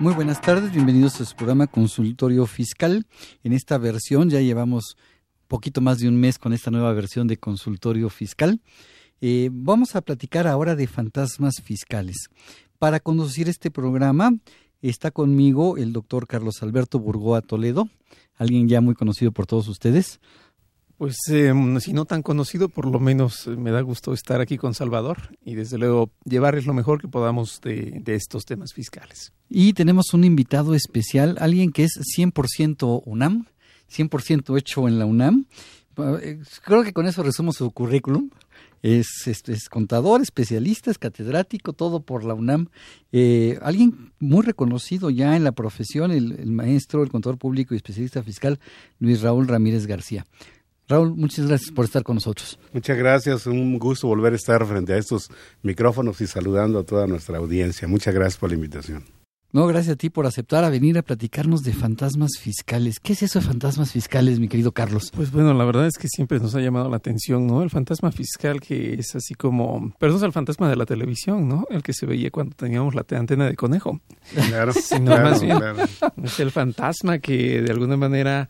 Muy buenas tardes, bienvenidos a su programa Consultorio Fiscal. En esta versión ya llevamos poquito más de un mes con esta nueva versión de Consultorio Fiscal. Eh, vamos a platicar ahora de fantasmas fiscales. Para conducir este programa está conmigo el doctor Carlos Alberto Burgoa Toledo, alguien ya muy conocido por todos ustedes. Pues eh, si no tan conocido, por lo menos eh, me da gusto estar aquí con Salvador y desde luego llevarles lo mejor que podamos de, de estos temas fiscales. Y tenemos un invitado especial, alguien que es 100% UNAM, 100% hecho en la UNAM. Eh, Creo que con eso resumo su currículum. Es, es- es contador, especialista, es catedrático, todo por la UNAM. Eh, alguien muy reconocido ya en la profesión, el, el maestro, el contador público y especialista fiscal, Luis Raúl Ramírez García. Raúl, muchas gracias por estar con nosotros. Muchas gracias, un gusto volver a estar frente a estos micrófonos y saludando a toda nuestra audiencia. Muchas gracias por la invitación. No, gracias a ti por aceptar a venir a platicarnos de fantasmas fiscales. ¿Qué es eso de fantasmas fiscales, mi querido Carlos? Pues bueno, la verdad es que siempre nos ha llamado la atención, ¿no? El fantasma fiscal que es así como, perdón, es el fantasma de la televisión, ¿no? El que se veía cuando teníamos la te- antena de conejo. Claro, Sí, no, claro, más bien. claro. Es el fantasma que de alguna manera,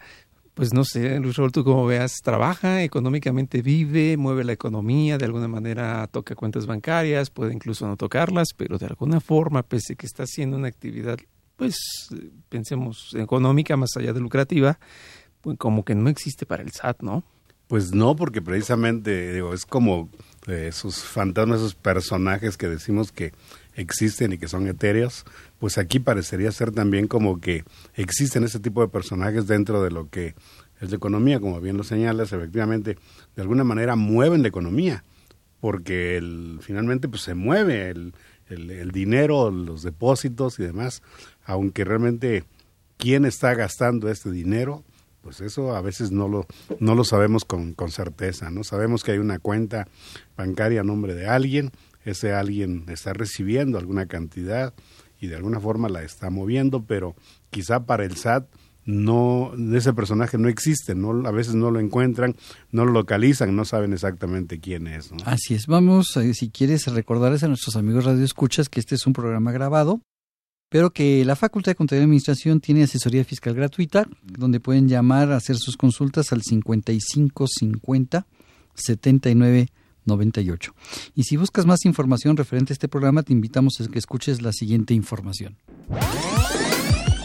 pues no sé, Luis Raúl, tú como veas, trabaja, económicamente vive, mueve la economía, de alguna manera toca cuentas bancarias, puede incluso no tocarlas, pero de alguna forma, pese que está haciendo una actividad, pues pensemos, económica más allá de lucrativa, pues como que no existe para el SAT, ¿no? Pues no, porque precisamente digo, es como eh, esos fantasmas, esos personajes que decimos que existen y que son etéreos, pues aquí parecería ser también como que existen ese tipo de personajes dentro de lo que es la economía, como bien lo señalas, efectivamente, de alguna manera mueven la economía, porque el, finalmente pues se mueve el, el, el dinero, los depósitos y demás, aunque realmente quién está gastando este dinero, pues eso a veces no lo, no lo sabemos con, con certeza, ¿no? Sabemos que hay una cuenta bancaria a nombre de alguien, ese alguien está recibiendo alguna cantidad y de alguna forma la está moviendo, pero quizá para el SAT no ese personaje no existe, no a veces no lo encuentran, no lo localizan, no saben exactamente quién es, ¿no? Así es, vamos, eh, si quieres recordarles a nuestros amigos Radio Escuchas que este es un programa grabado, pero que la Facultad de Contaduría y Administración tiene asesoría fiscal gratuita, donde pueden llamar a hacer sus consultas al 55 50 79 98. Y si buscas más información referente a este programa, te invitamos a que escuches la siguiente información.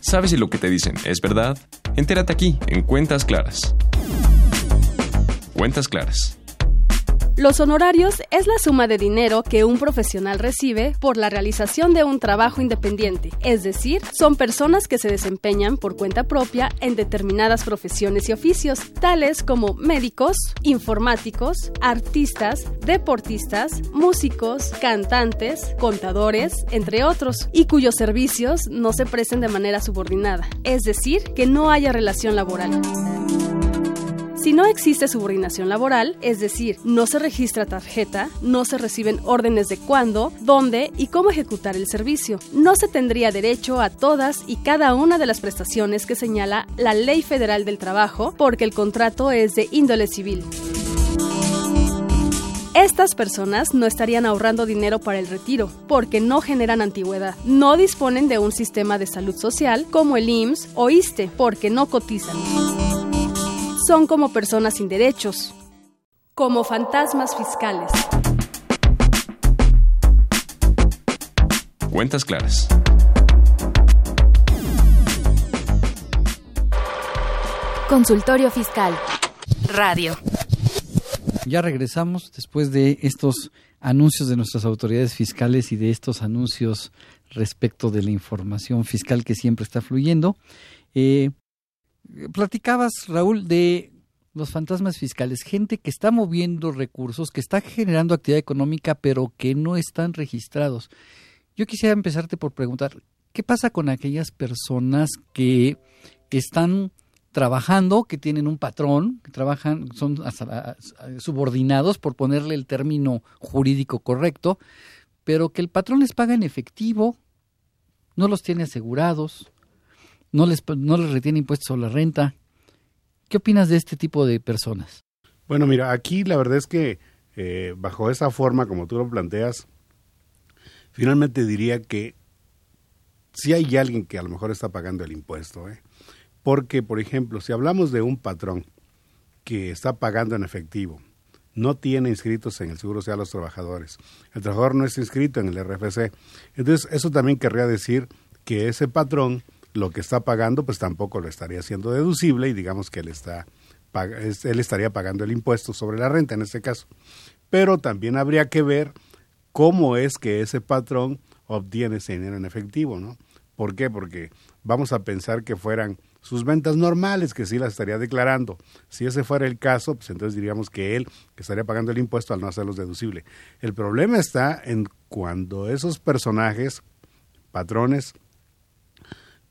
¿Sabes si lo que te dicen es verdad? Entérate aquí, en Cuentas Claras. Cuentas Claras. Los honorarios es la suma de dinero que un profesional recibe por la realización de un trabajo independiente, es decir, son personas que se desempeñan por cuenta propia en determinadas profesiones y oficios, tales como médicos, informáticos, artistas, deportistas, músicos, cantantes, contadores, entre otros, y cuyos servicios no se presten de manera subordinada, es decir, que no haya relación laboral. Si no existe subordinación laboral, es decir, no se registra tarjeta, no se reciben órdenes de cuándo, dónde y cómo ejecutar el servicio, no se tendría derecho a todas y cada una de las prestaciones que señala la Ley Federal del Trabajo, porque el contrato es de índole civil. Estas personas no estarían ahorrando dinero para el retiro, porque no generan antigüedad. No disponen de un sistema de salud social como el IMSS o ISTE, porque no cotizan. Son como personas sin derechos. Como fantasmas fiscales. Cuentas claras. Consultorio Fiscal. Radio. Ya regresamos después de estos anuncios de nuestras autoridades fiscales y de estos anuncios respecto de la información fiscal que siempre está fluyendo. Eh, platicabas, Raúl, de los fantasmas fiscales, gente que está moviendo recursos, que está generando actividad económica, pero que no están registrados. Yo quisiera empezarte por preguntar, ¿qué pasa con aquellas personas que están trabajando, que tienen un patrón, que trabajan, son subordinados, por ponerle el término jurídico correcto, pero que el patrón les paga en efectivo, no los tiene asegurados, no les, no les retiene impuestos a la renta. ¿Qué opinas de este tipo de personas? Bueno, mira, aquí la verdad es que eh, bajo esa forma, como tú lo planteas, finalmente diría que si hay alguien que a lo mejor está pagando el impuesto, ¿eh? porque, por ejemplo, si hablamos de un patrón que está pagando en efectivo, no tiene inscritos en el Seguro Social los trabajadores, el trabajador no está inscrito en el RFC, entonces eso también querría decir que ese patrón lo que está pagando pues tampoco lo estaría haciendo deducible y digamos que él está él estaría pagando el impuesto sobre la renta en este caso. Pero también habría que ver cómo es que ese patrón obtiene ese dinero en efectivo, ¿no? ¿Por qué? Porque vamos a pensar que fueran sus ventas normales, que sí las estaría declarando. Si ese fuera el caso, pues entonces diríamos que él estaría pagando el impuesto al no hacerlos deducible. El problema está en cuando esos personajes, patrones,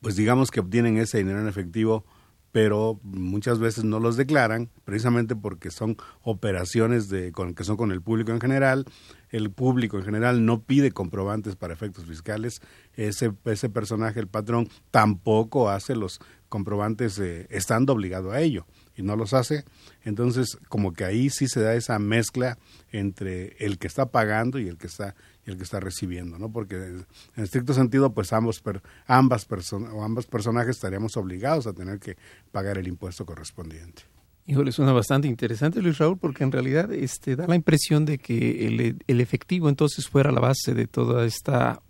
pues digamos que obtienen ese dinero en efectivo, pero muchas veces no los declaran, precisamente porque son operaciones de, con, que son con el público en general. El público en general no pide comprobantes para efectos fiscales. Ese, ese personaje, el patrón, tampoco hace los comprobantes eh, estando obligado a ello y no los hace. Entonces, como que ahí sí se da esa mezcla entre el que está pagando y el que está y el que está recibiendo, ¿no? Porque en estricto sentido, pues ambos ambas personas o ambos personajes estaríamos obligados a tener que pagar el impuesto correspondiente. Híjole, suena bastante interesante, Luis Raúl, porque en realidad este, da la impresión de que el, efectivo entonces fuera la base de toda esta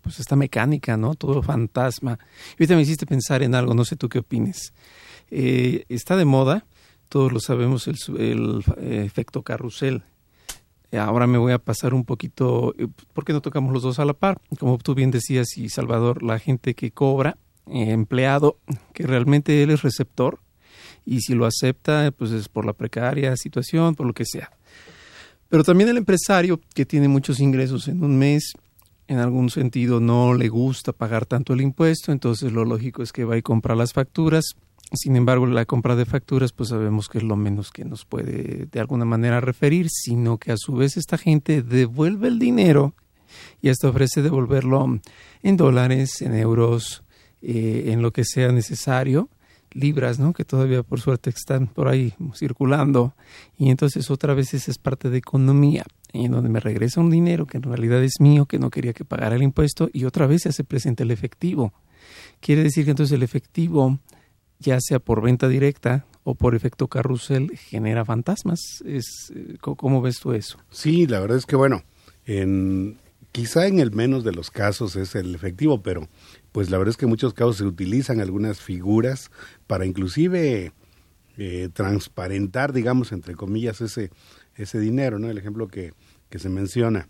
pues esta mecánica, ¿no? Todo fantasma. Y ahorita me hiciste pensar en algo, no sé tú qué opines. Eh, está de moda, todos lo sabemos, el, el eh, efecto carrusel. Ahora me voy a pasar un poquito, eh, ¿por qué no tocamos los dos a la par? Como tú bien decías, y Salvador, la gente que cobra, eh, empleado, que realmente él es receptor, y si lo acepta, pues es por la precaria situación, por lo que sea. Pero también el empresario que tiene muchos ingresos en un mes, en algún sentido no le gusta pagar tanto el impuesto, entonces lo lógico es que va y compra las facturas sin embargo, la compra de facturas, pues sabemos que es lo menos que nos puede de alguna manera referir, sino que a su vez esta gente devuelve el dinero y hasta ofrece devolverlo en dólares, en euros, eh, en lo que sea necesario, libras, ¿no? Que todavía por suerte están por ahí circulando. Y entonces otra vez esa es parte de economía, en donde me regresa un dinero que en realidad es mío, que no quería que pagara el impuesto, y otra vez se hace presente el efectivo. Quiere decir que entonces el efectivo ya sea por venta directa o por efecto carrusel, genera fantasmas. Es, eh, ¿Cómo ves tú eso? Sí, la verdad es que bueno, en, quizá en el menos de los casos es el efectivo, pero pues la verdad es que en muchos casos se utilizan algunas figuras para inclusive eh, transparentar, digamos, entre comillas, ese, ese dinero, ¿no? El ejemplo que, que se menciona.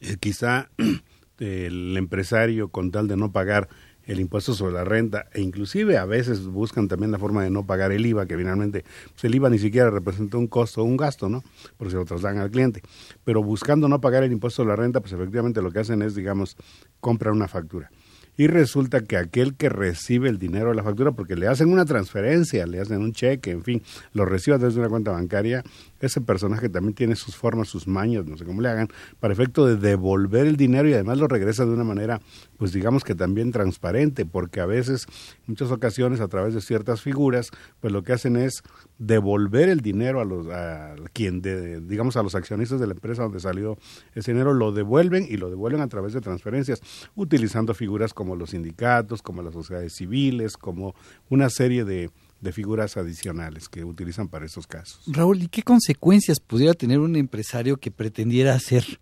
Eh, quizá el empresario con tal de no pagar el impuesto sobre la renta e inclusive a veces buscan también la forma de no pagar el IVA, que finalmente pues, el IVA ni siquiera representa un costo o un gasto, ¿no? Porque se lo trasladan al cliente. Pero buscando no pagar el impuesto sobre la renta, pues efectivamente lo que hacen es, digamos, comprar una factura y resulta que aquel que recibe el dinero de la factura, porque le hacen una transferencia, le hacen un cheque, en fin, lo recibe desde una cuenta bancaria, ese personaje también tiene sus formas, sus mañas, no sé cómo le hagan, para efecto de devolver el dinero y además lo regresa de una manera, pues digamos que también transparente, porque a veces, muchas ocasiones, a través de ciertas figuras, pues lo que hacen es devolver el dinero a los, a quien, de, digamos, a los accionistas de la empresa donde salió ese dinero, lo devuelven y lo devuelven a través de transferencias, utilizando figuras como como los sindicatos, como las sociedades civiles, como una serie de, de figuras adicionales que utilizan para estos casos. Raúl, ¿y qué consecuencias pudiera tener un empresario que pretendiera hacer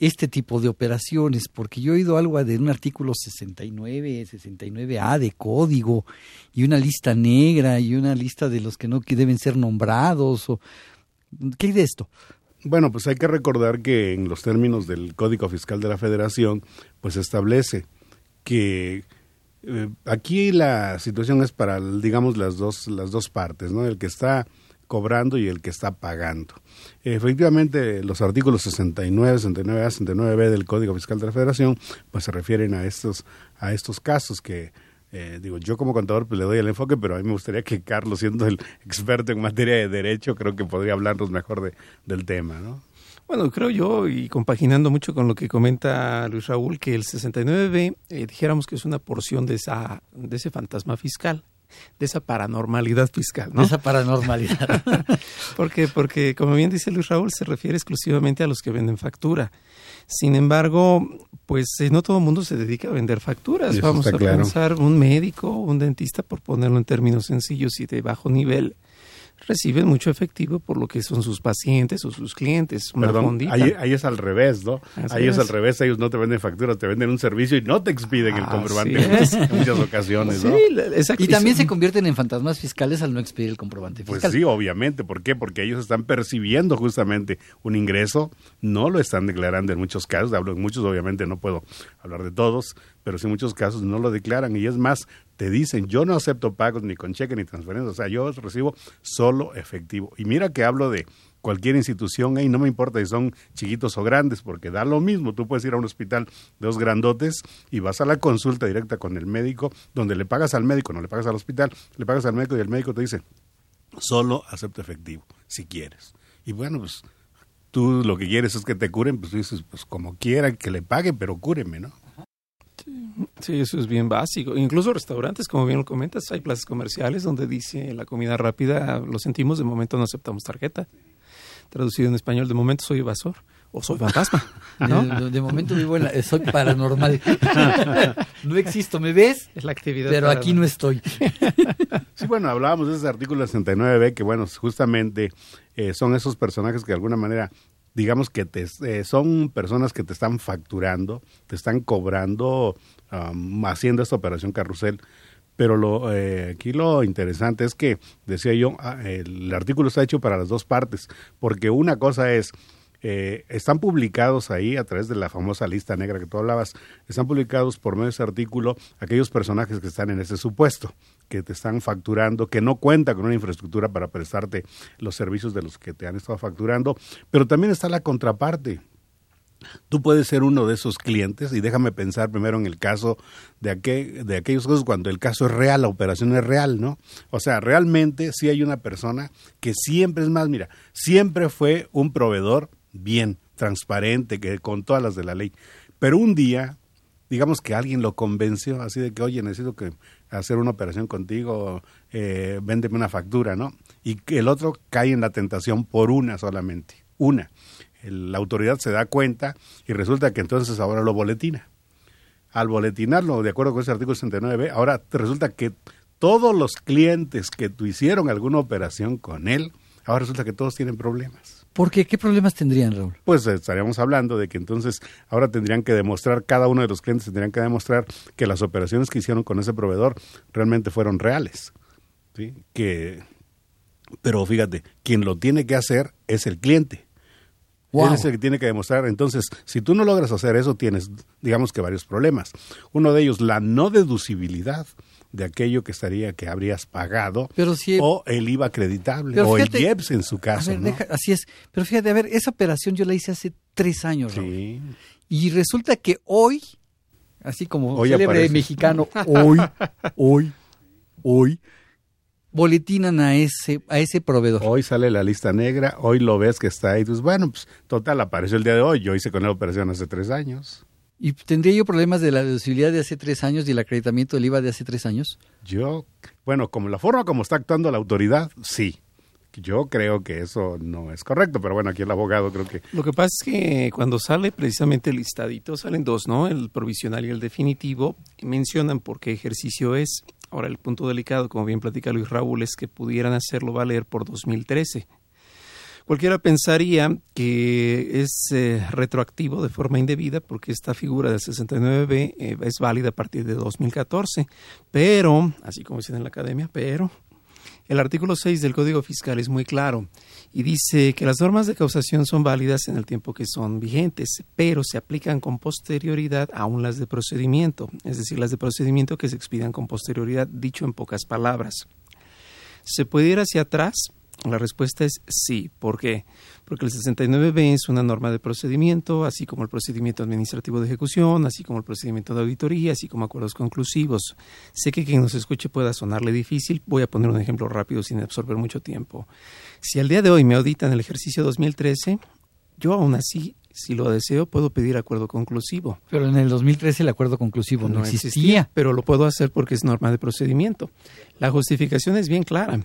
este tipo de operaciones? Porque yo he oído algo de un artículo 69, 69A de código y una lista negra y una lista de los que no deben ser nombrados. O, ¿Qué hay de esto? Bueno, pues hay que recordar que en los términos del Código Fiscal de la Federación, pues establece que eh, aquí la situación es para, digamos, las dos, las dos partes, ¿no? El que está cobrando y el que está pagando. Efectivamente, los artículos 69, 69A, 69B del Código Fiscal de la Federación, pues se refieren a estos, a estos casos que, eh, digo, yo como contador pues le doy el enfoque, pero a mí me gustaría que Carlos, siendo el experto en materia de derecho, creo que podría hablarnos mejor de, del tema, ¿no? Bueno, creo yo, y compaginando mucho con lo que comenta Luis Raúl, que el 69B, eh, dijéramos que es una porción de, esa, de ese fantasma fiscal de esa paranormalidad fiscal, ¿no? De esa paranormalidad. porque, porque, como bien dice Luis Raúl, se refiere exclusivamente a los que venden factura. Sin embargo, pues eh, no todo el mundo se dedica a vender facturas. Vamos a pensar un médico, un dentista, por ponerlo en términos sencillos y de bajo nivel reciben mucho efectivo por lo que son sus pacientes o sus clientes. Una Perdón, ahí, es al revés, ¿no? ahí es. al revés, ellos no te venden facturas, te venden un servicio y no te expiden el comprobante en muchas ocasiones, ¿no? y también se convierten en fantasmas fiscales al no expedir el comprobante pues fiscal. Pues sí, obviamente. ¿Por qué? Porque ellos están percibiendo justamente un ingreso, no lo están declarando en muchos casos, hablo en muchos, obviamente no puedo hablar de todos, pero sí en muchos casos no lo declaran y es más, te dicen, yo no acepto pagos ni con cheque ni transferencia, o sea, yo recibo solo efectivo. Y mira que hablo de cualquier institución y no me importa si son chiquitos o grandes, porque da lo mismo, tú puedes ir a un hospital de dos grandotes y vas a la consulta directa con el médico, donde le pagas al médico, no le pagas al hospital, le pagas al médico y el médico te dice, solo acepto efectivo, si quieres. Y bueno, pues tú lo que quieres es que te curen, pues dices, pues como quiera que le pague, pero cúreme, ¿no? Sí, eso es bien básico. Incluso restaurantes, como bien lo comentas, hay plazas comerciales donde dice la comida rápida, lo sentimos, de momento no aceptamos tarjeta. Traducido en español, de momento soy evasor o soy fantasma. De, momento vivo en la, soy paranormal. no existo, ¿me ves? Es la actividad. Pero aquí no estoy. sí, bueno, hablábamos de ese artículo 69b que, bueno, justamente eh, son esos personajes que de alguna manera digamos que te, eh, son personas que te están facturando, te están cobrando, haciendo esta operación carrusel. Pero lo, eh, aquí lo interesante es que, decía yo, ah, el artículo está hecho para las dos partes, porque una cosa es eh, están publicados ahí a través de la famosa lista negra que tú hablabas, están publicados por medio de ese artículo aquellos personajes que están en ese supuesto, que te están facturando, que no cuenta con una infraestructura para prestarte los servicios de los que te han estado facturando, pero también está la contraparte. Tú puedes ser uno de esos clientes y déjame pensar primero en el caso de, aquel, de aquellos casos cuando el caso es real, la operación es real, ¿no? O sea, realmente sí hay una persona que siempre, es más, mira, siempre fue un proveedor bien, transparente, que con todas las de la ley. Pero un día, digamos que alguien lo convenció así de que, oye, necesito que hacer una operación contigo, eh, véndeme una factura, ¿no? Y el otro cae en la tentación por una solamente, una. La autoridad se da cuenta y resulta que entonces ahora lo boletina. Al boletinarlo, de acuerdo con ese artículo 69, ahora resulta que todos los clientes que tu hicieron alguna operación con él, ahora resulta que todos tienen problemas. ¿Por qué? ¿Qué problemas tendrían, Raúl? Pues eh, estaríamos hablando de que entonces ahora tendrían que demostrar, cada uno de los clientes tendrían que demostrar que las operaciones que hicieron con ese proveedor realmente fueron reales. ¿sí? Que, pero fíjate, quien lo tiene que hacer es el cliente. Él es el que tiene que demostrar. Entonces, si tú no logras hacer eso, tienes, digamos que varios problemas. Uno de ellos, la no deducibilidad de aquello que estaría que habrías pagado o el IVA acreditable o el IEPS en su caso. así es. Pero fíjate, a ver, esa operación yo la hice hace tres años. Sí. Y resulta que hoy, así como hoy célebre mexicano, hoy, hoy, hoy, boletinan a ese, a ese proveedor. Hoy sale la lista negra, hoy lo ves que está ahí, pues bueno, pues total, apareció el día de hoy, yo hice con la operación hace tres años. ¿Y tendría yo problemas de la deducibilidad de hace tres años y el acreditamiento del IVA de hace tres años? Yo, bueno, como la forma como está actuando la autoridad, sí. Yo creo que eso no es correcto, pero bueno, aquí el abogado creo que... Lo que pasa es que cuando sale precisamente el listadito, salen dos, ¿no? El provisional y el definitivo, mencionan por qué ejercicio es. Ahora, el punto delicado, como bien platica Luis Raúl, es que pudieran hacerlo valer por 2013. Cualquiera pensaría que es eh, retroactivo de forma indebida porque esta figura del 69B eh, es válida a partir de 2014, pero, así como dicen en la academia, pero el artículo 6 del Código Fiscal es muy claro y dice que las normas de causación son válidas en el tiempo que son vigentes, pero se aplican con posterioridad aún las de procedimiento, es decir, las de procedimiento que se expidan con posterioridad, dicho en pocas palabras. ¿Se puede ir hacia atrás? La respuesta es sí. ¿Por qué? Porque el 69B es una norma de procedimiento, así como el procedimiento administrativo de ejecución, así como el procedimiento de auditoría, así como acuerdos conclusivos. Sé que quien nos escuche pueda sonarle difícil. Voy a poner un ejemplo rápido sin absorber mucho tiempo. Si al día de hoy me auditan el ejercicio 2013, yo aún así si lo deseo, puedo pedir acuerdo conclusivo. Pero en el 2013 el acuerdo conclusivo no, existía. Pero lo puedo hacer porque es norma de procedimiento. La justificación es bien clara.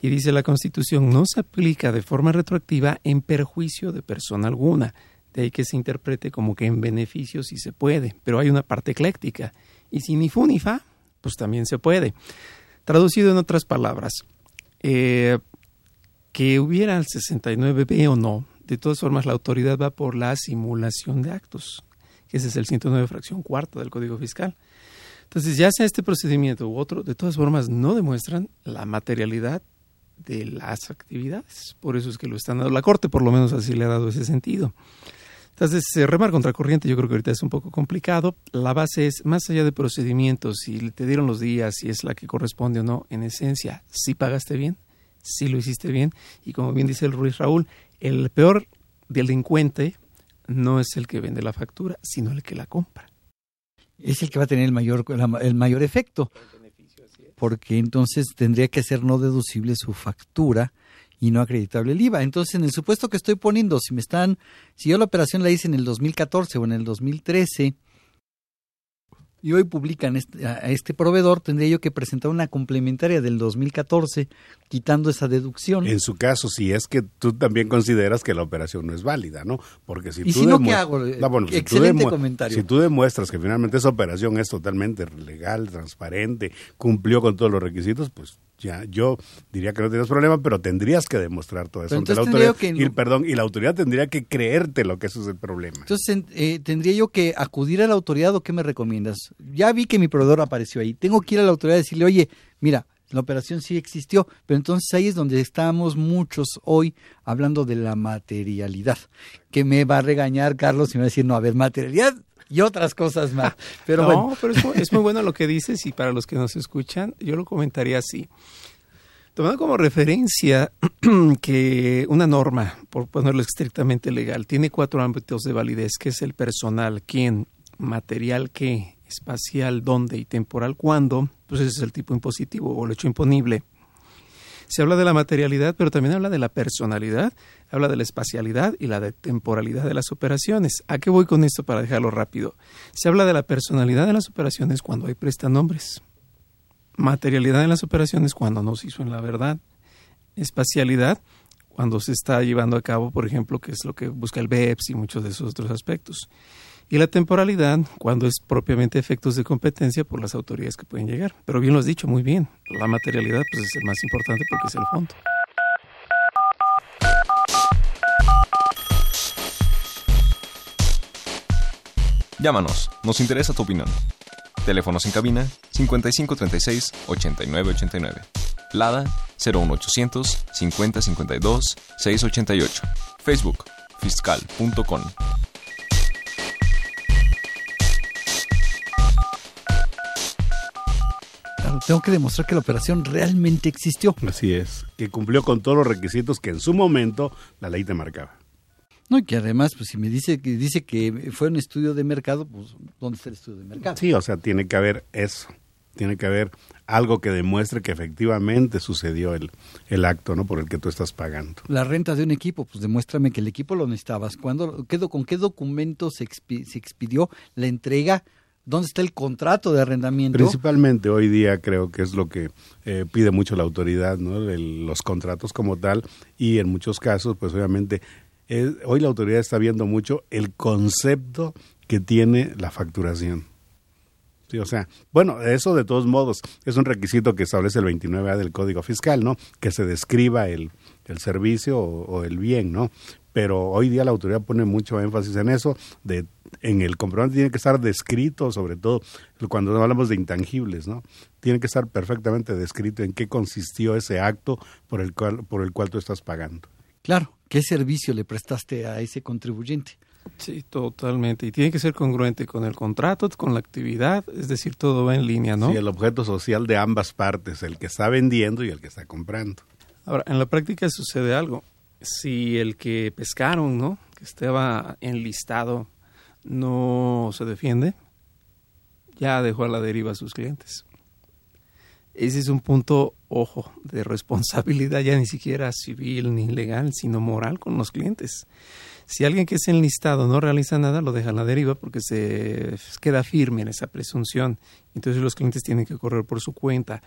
Y dice la Constitución, no se aplica de forma retroactiva en perjuicio de persona alguna. De ahí que se interprete como que en beneficio sí se puede, pero hay una parte ecléctica. Y si ni fu ni fa, pues también se puede. Traducido en otras palabras, eh, que hubiera el 69B o no, de todas formas la autoridad va por la simulación de actos, ese es el 109 fracción cuarta del Código Fiscal. Entonces, ya sea este procedimiento u otro, de todas formas no demuestran la materialidad de las actividades. Por eso es que lo están dando la Corte, por lo menos así le ha dado ese sentido. Entonces, remar contra corriente yo creo que ahorita es un poco complicado. La base es, más allá de procedimientos, si te dieron los días, si es la que corresponde o no, en esencia, si pagaste bien, si lo hiciste bien. Y como bien dice el Ruiz Raúl, el peor delincuente no es el que vende la factura, sino el que la compra. Es el que va a tener el mayor, el mayor efecto porque entonces tendría que ser no deducible su factura y no acreditable el IVA. Entonces, en el supuesto que estoy poniendo, si me están, si yo la operación la hice en el 2014 o en el 2013 y hoy publican este, a este proveedor, tendría yo que presentar una complementaria del 2014 quitando esa deducción. En su caso, si es que tú también consideras que la operación no es válida, ¿no? Porque si ¿Y tú si no, ¿qué hago? Excelente comentario. Si tú demuestras que finalmente esa operación es totalmente legal, transparente, cumplió con todos los requisitos, pues ya yo diría que no tienes problema, pero tendrías que demostrar todo eso ante la autoridad. y, perdón, y la autoridad tendría que creerte lo que eso es el problema. Entonces, eh, ¿tendría yo que acudir a la autoridad o qué me recomiendas? Ya vi que mi proveedor apareció ahí. Tengo que ir a la autoridad y decirle, oye, mira, la operación sí existió, pero entonces ahí es donde estamos muchos hoy hablando de la materialidad. Que me va a regañar Carlos y me va a decir, no, a ver, materialidad y otras cosas más. Pero no, pero es muy, bueno lo que dices y para los que nos escuchan, yo lo comentaría así. Tomando como referencia que una norma, por ponerlo estrictamente legal, tiene cuatro ámbitos de validez, que es el personal, quién, material qué, espacial dónde y temporal cuándo, pues ese es el tipo impositivo o el hecho imponible. Se habla de la materialidad, pero también habla de la personalidad, habla de la espacialidad y la de temporalidad de las operaciones. ¿A qué voy con esto para dejarlo rápido? Se habla de la personalidad de las operaciones cuando hay prestanombres. Materialidad en las operaciones cuando no se hizo en la verdad. Espacialidad cuando se está llevando a cabo, por ejemplo, que es lo que busca el BEPS y muchos de esos otros aspectos y la temporalidad cuando es propiamente efectos de competencia por las autoridades que pueden llegar. Pero bien lo has dicho, muy bien. La materialidad pues, es el más importante porque es el fondo. Llámanos, nos interesa tu opinión. Teléfonos en cabina 5536 8989. Lada 01800 5052 688. Facebook fiscal.com. tengo que demostrar que la operación realmente existió. Así es, que cumplió con todos los requisitos que en su momento la ley te marcaba. No, y que además, pues si me dice que dice que fue un estudio de mercado, pues ¿dónde está el estudio de mercado? Sí, o sea, tiene que haber eso. Tiene que haber algo que demuestre que efectivamente sucedió el, el acto, ¿no? Por el que tú estás pagando. La renta de un equipo, pues demuéstrame que el equipo lo necesitabas. ¿Cuándo, qué, ¿Con qué documento se, se expidió la entrega ¿Dónde está el contrato de arrendamiento? Principalmente hoy día creo que es lo que eh, pide mucho la autoridad, ¿no? los contratos como tal y en muchos casos, pues obviamente, eh, hoy la autoridad está viendo mucho el concepto que tiene la facturación. Sí, o sea, bueno, eso de todos modos es un requisito que establece el 29A del Código Fiscal, ¿no? Que se describa el, el servicio o, o, el bien, ¿no? Pero hoy día la autoridad pone mucho énfasis en eso, de en el comprobante tiene que estar descrito, sobre todo cuando hablamos de intangibles, ¿no? Tiene que estar perfectamente descrito en qué consistió ese acto por el cual, por el cual tú estás pagando. Claro, ¿qué servicio le prestaste a ese contribuyente? Sí, totalmente. Y tiene que ser congruente con el contrato, con la actividad, es decir, todo va en línea, ¿no? Sí, el objeto social de ambas partes, el que está vendiendo y el que está comprando. Ahora, en la práctica sucede algo. Si el que pescaron, ¿no? Que estaba enlistado, no se defiende, ya dejó a la deriva a sus clientes. Ese es un punto, ojo, de responsabilidad ya ni siquiera civil ni legal, sino moral con los clientes. Si alguien que es enlistado no realiza nada, lo deja a la deriva porque se queda firme en esa presunción. Entonces los clientes tienen que correr por su cuenta.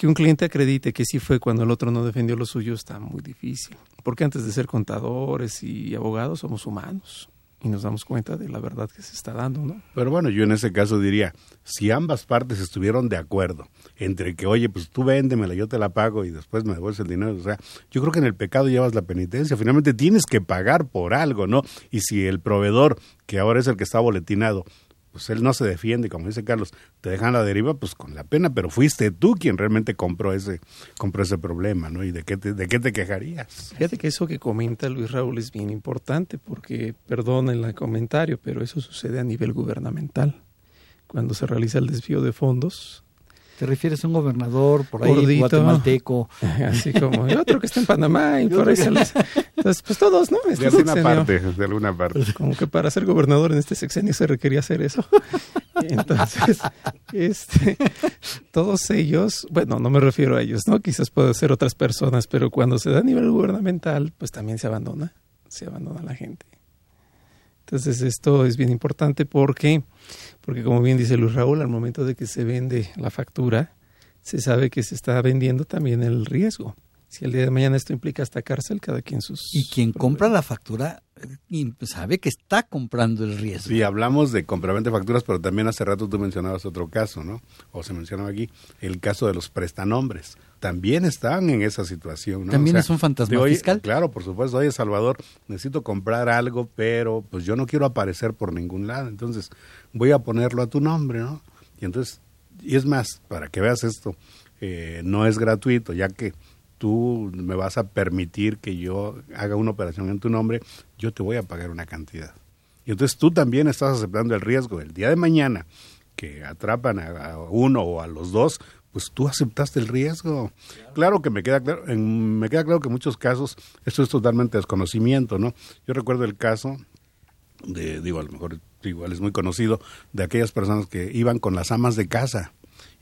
Que un cliente acredite que sí fue cuando el otro no defendió lo suyo está muy difícil. Porque antes de ser contadores y abogados somos humanos y nos damos cuenta de la verdad que se está dando, ¿no? Pero bueno, yo en ese caso diría, si ambas partes estuvieron de acuerdo entre que, oye, pues tú véndemela, yo te la pago y después me devuelves el dinero, o sea, yo creo que en el pecado llevas la penitencia, finalmente tienes que pagar por algo, ¿no? Y si el proveedor, que ahora es el que está boletinado, pues él no se defiende, como dice Carlos, te dejan la deriva pues con la pena, pero fuiste tú quien realmente compró ese compró ese problema, ¿no? ¿Y de qué te, de qué te quejarías? Fíjate que eso que comenta Luis Raúl es bien importante porque, perdón el comentario, pero eso sucede a nivel gubernamental. Cuando se realiza el desvío de fondos, ¿Te refieres a un gobernador por ahí Gordito, guatemalteco? Así como el otro que está en Panamá y por ahí se les... Entonces, pues todos, ¿no? Este de alguna parte, de alguna parte. Como que para ser gobernador en este sexenio se requería hacer eso. Entonces, este, todos ellos, bueno, no me refiero a ellos, ¿no? Quizás puede ser otras personas, pero cuando se da a nivel gubernamental, pues también se abandona, se abandona la gente. Entonces, esto es bien importante porque porque como bien dice Luis Raúl, al momento de que se vende la factura, se sabe que se está vendiendo también el riesgo. Si el día de mañana esto implica hasta cárcel, cada quien sus... Y quien compra la factura sabe que está comprando el riesgo. Sí, hablamos de compraventa de facturas, pero también hace rato tú mencionabas otro caso, ¿no? O se mencionaba aquí, el caso de los prestanombres. También están en esa situación, ¿no? También es un fantasma fiscal. Claro, por supuesto. Oye, Salvador, necesito comprar algo, pero pues yo no quiero aparecer por ningún lado. Entonces, voy a ponerlo a tu nombre, ¿no? Y entonces, y es más, para que veas esto, eh, no es gratuito, ya que tú me vas a permitir que yo haga una operación en tu nombre, yo te voy a pagar una cantidad. Y entonces tú también estás aceptando el riesgo. El día de mañana que atrapan a, uno o a los dos, pues tú aceptaste el riesgo. Claro que me queda claro, en, me queda claro que en muchos casos esto es totalmente desconocimiento, ¿no? Yo recuerdo el caso de, digo, a lo mejor igual es muy conocido, de aquellas personas que iban con las amas de casa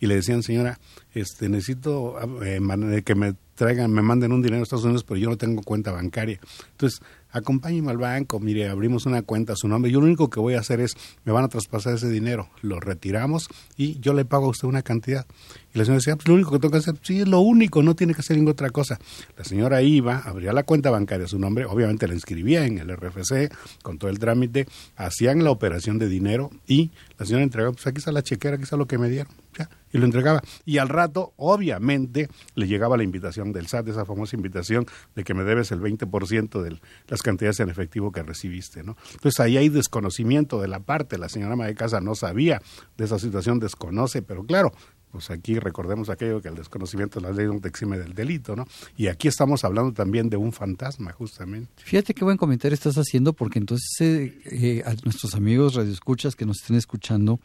y le decían, señora, este, necesito eh, que me traigan, me manden un dinero a Estados Unidos, pero yo no tengo cuenta bancaria. Entonces, acompáñeme al banco, mire, abrimos una cuenta a su nombre. Yo lo único que voy a hacer es, me van a traspasar ese dinero, lo retiramos y yo le pago a usted una cantidad. Y la señora decía, pues lo único que tengo que hacer, sí, es lo único, no tiene que hacer ninguna otra cosa. La señora iba, abría la cuenta bancaria su nombre, obviamente la inscribía en el RFC con todo el trámite, hacían la operación de dinero y la señora entregaba, pues aquí está la chequera, aquí está lo que me dieron. Ya, y lo entregaba. Y al rato, obviamente, le llegaba la invitación del SAT, esa famosa invitación de que me debes el 20% de las cantidades en efectivo que recibiste, ¿no? Entonces ahí hay desconocimiento de la parte, la señora ama de casa no sabía de esa situación, desconoce, pero claro, pues aquí recordemos aquello que el desconocimiento de la ley no te exime del delito, ¿no? Y aquí estamos hablando también de un fantasma, justamente. Fíjate qué buen comentario estás haciendo, porque entonces eh, eh, a nuestros amigos radioescuchas que nos estén escuchando,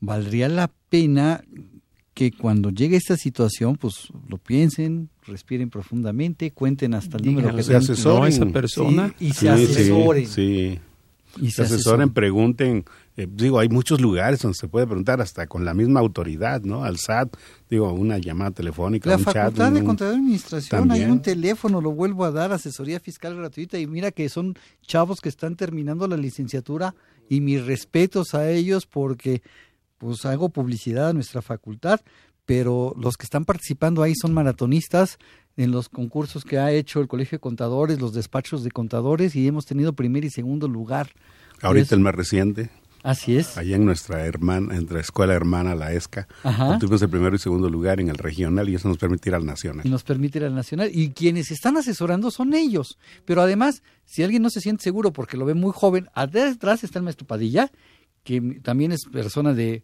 valdría la pena que cuando llegue esta situación, pues lo piensen, respiren profundamente, cuenten hasta el número que se asesoren esa persona y se asesoren. Sí, Y se, asesoren, pregunten. Eh, digo, hay muchos lugares donde se puede preguntar hasta con la misma autoridad, ¿no? Al SAT, digo, una llamada telefónica, la un chat. La Facultad de Contaduría y Administración, hay un teléfono, lo vuelvo a dar, asesoría fiscal gratuita y mira que son chavos que están terminando la licenciatura y mis respetos a ellos porque pues hago publicidad a nuestra facultad, pero los que están participando ahí son maratonistas en los concursos que ha hecho el Colegio de Contadores, los despachos de contadores y hemos tenido primer y segundo lugar. Ahorita el más reciente. Así es. Allá en nuestra hermana, entre escuela hermana, la ESCA, Ajá. obtuvimos el primero y segundo lugar en el regional y eso nos permite ir al nacional. Y nos permite ir al nacional. Y quienes están asesorando son ellos. Pero además, si alguien no se siente seguro porque lo ve muy joven, atrás está el maestro Padilla, que también es persona de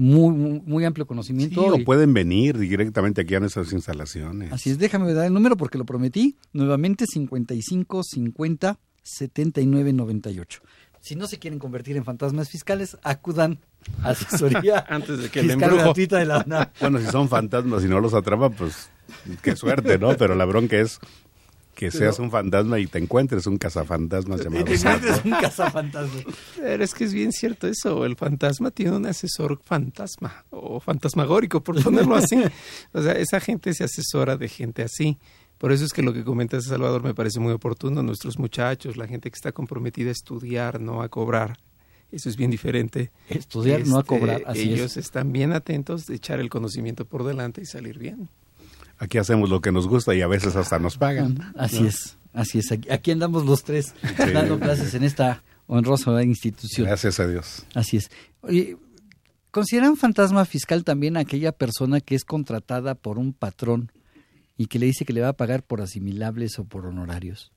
muy, muy, muy amplio Sí, conocimiento. o y- pueden venir directamente aquí a nuestras instalaciones. Así es, déjame dar el número porque lo prometí. Nuevamente 55 50 79 98. Si no se quieren convertir en fantasmas fiscales, acudan a asesoría Antes de que el fiscal embrujo. gratuita de la UNAM. Bueno, si son fantasmas y no los atrapa, pues qué suerte, ¿no? Pero la bronca es que seas un fantasma y te encuentres un cazafantasmas llamado te encuentres un cazafantasma. Pero es que es bien cierto eso, el fantasma tiene un asesor fantasma o fantasmagórico, por ponerlo así. O sea, esa gente se asesora de gente así. Por eso es que lo que comentas, Salvador, me parece muy oportuno. Nuestros muchachos, la gente que está comprometida a estudiar, no a cobrar. Eso es bien diferente. Estudiar, no a cobrar, así ellos es. están bien atentos de echar el conocimiento por delante y salir bien. Aquí hacemos lo que nos gusta y a veces hasta nos pagan. Así ¿no? es, así es. Aquí, andamos los tres Sí. dando clases en esta honrosa institución. Gracias a Dios. Así es. Oye, ¿consideran fantasma fiscal también a aquella persona que es contratada por un patrón y que le dice que le va a pagar por asimilables o por honorarios?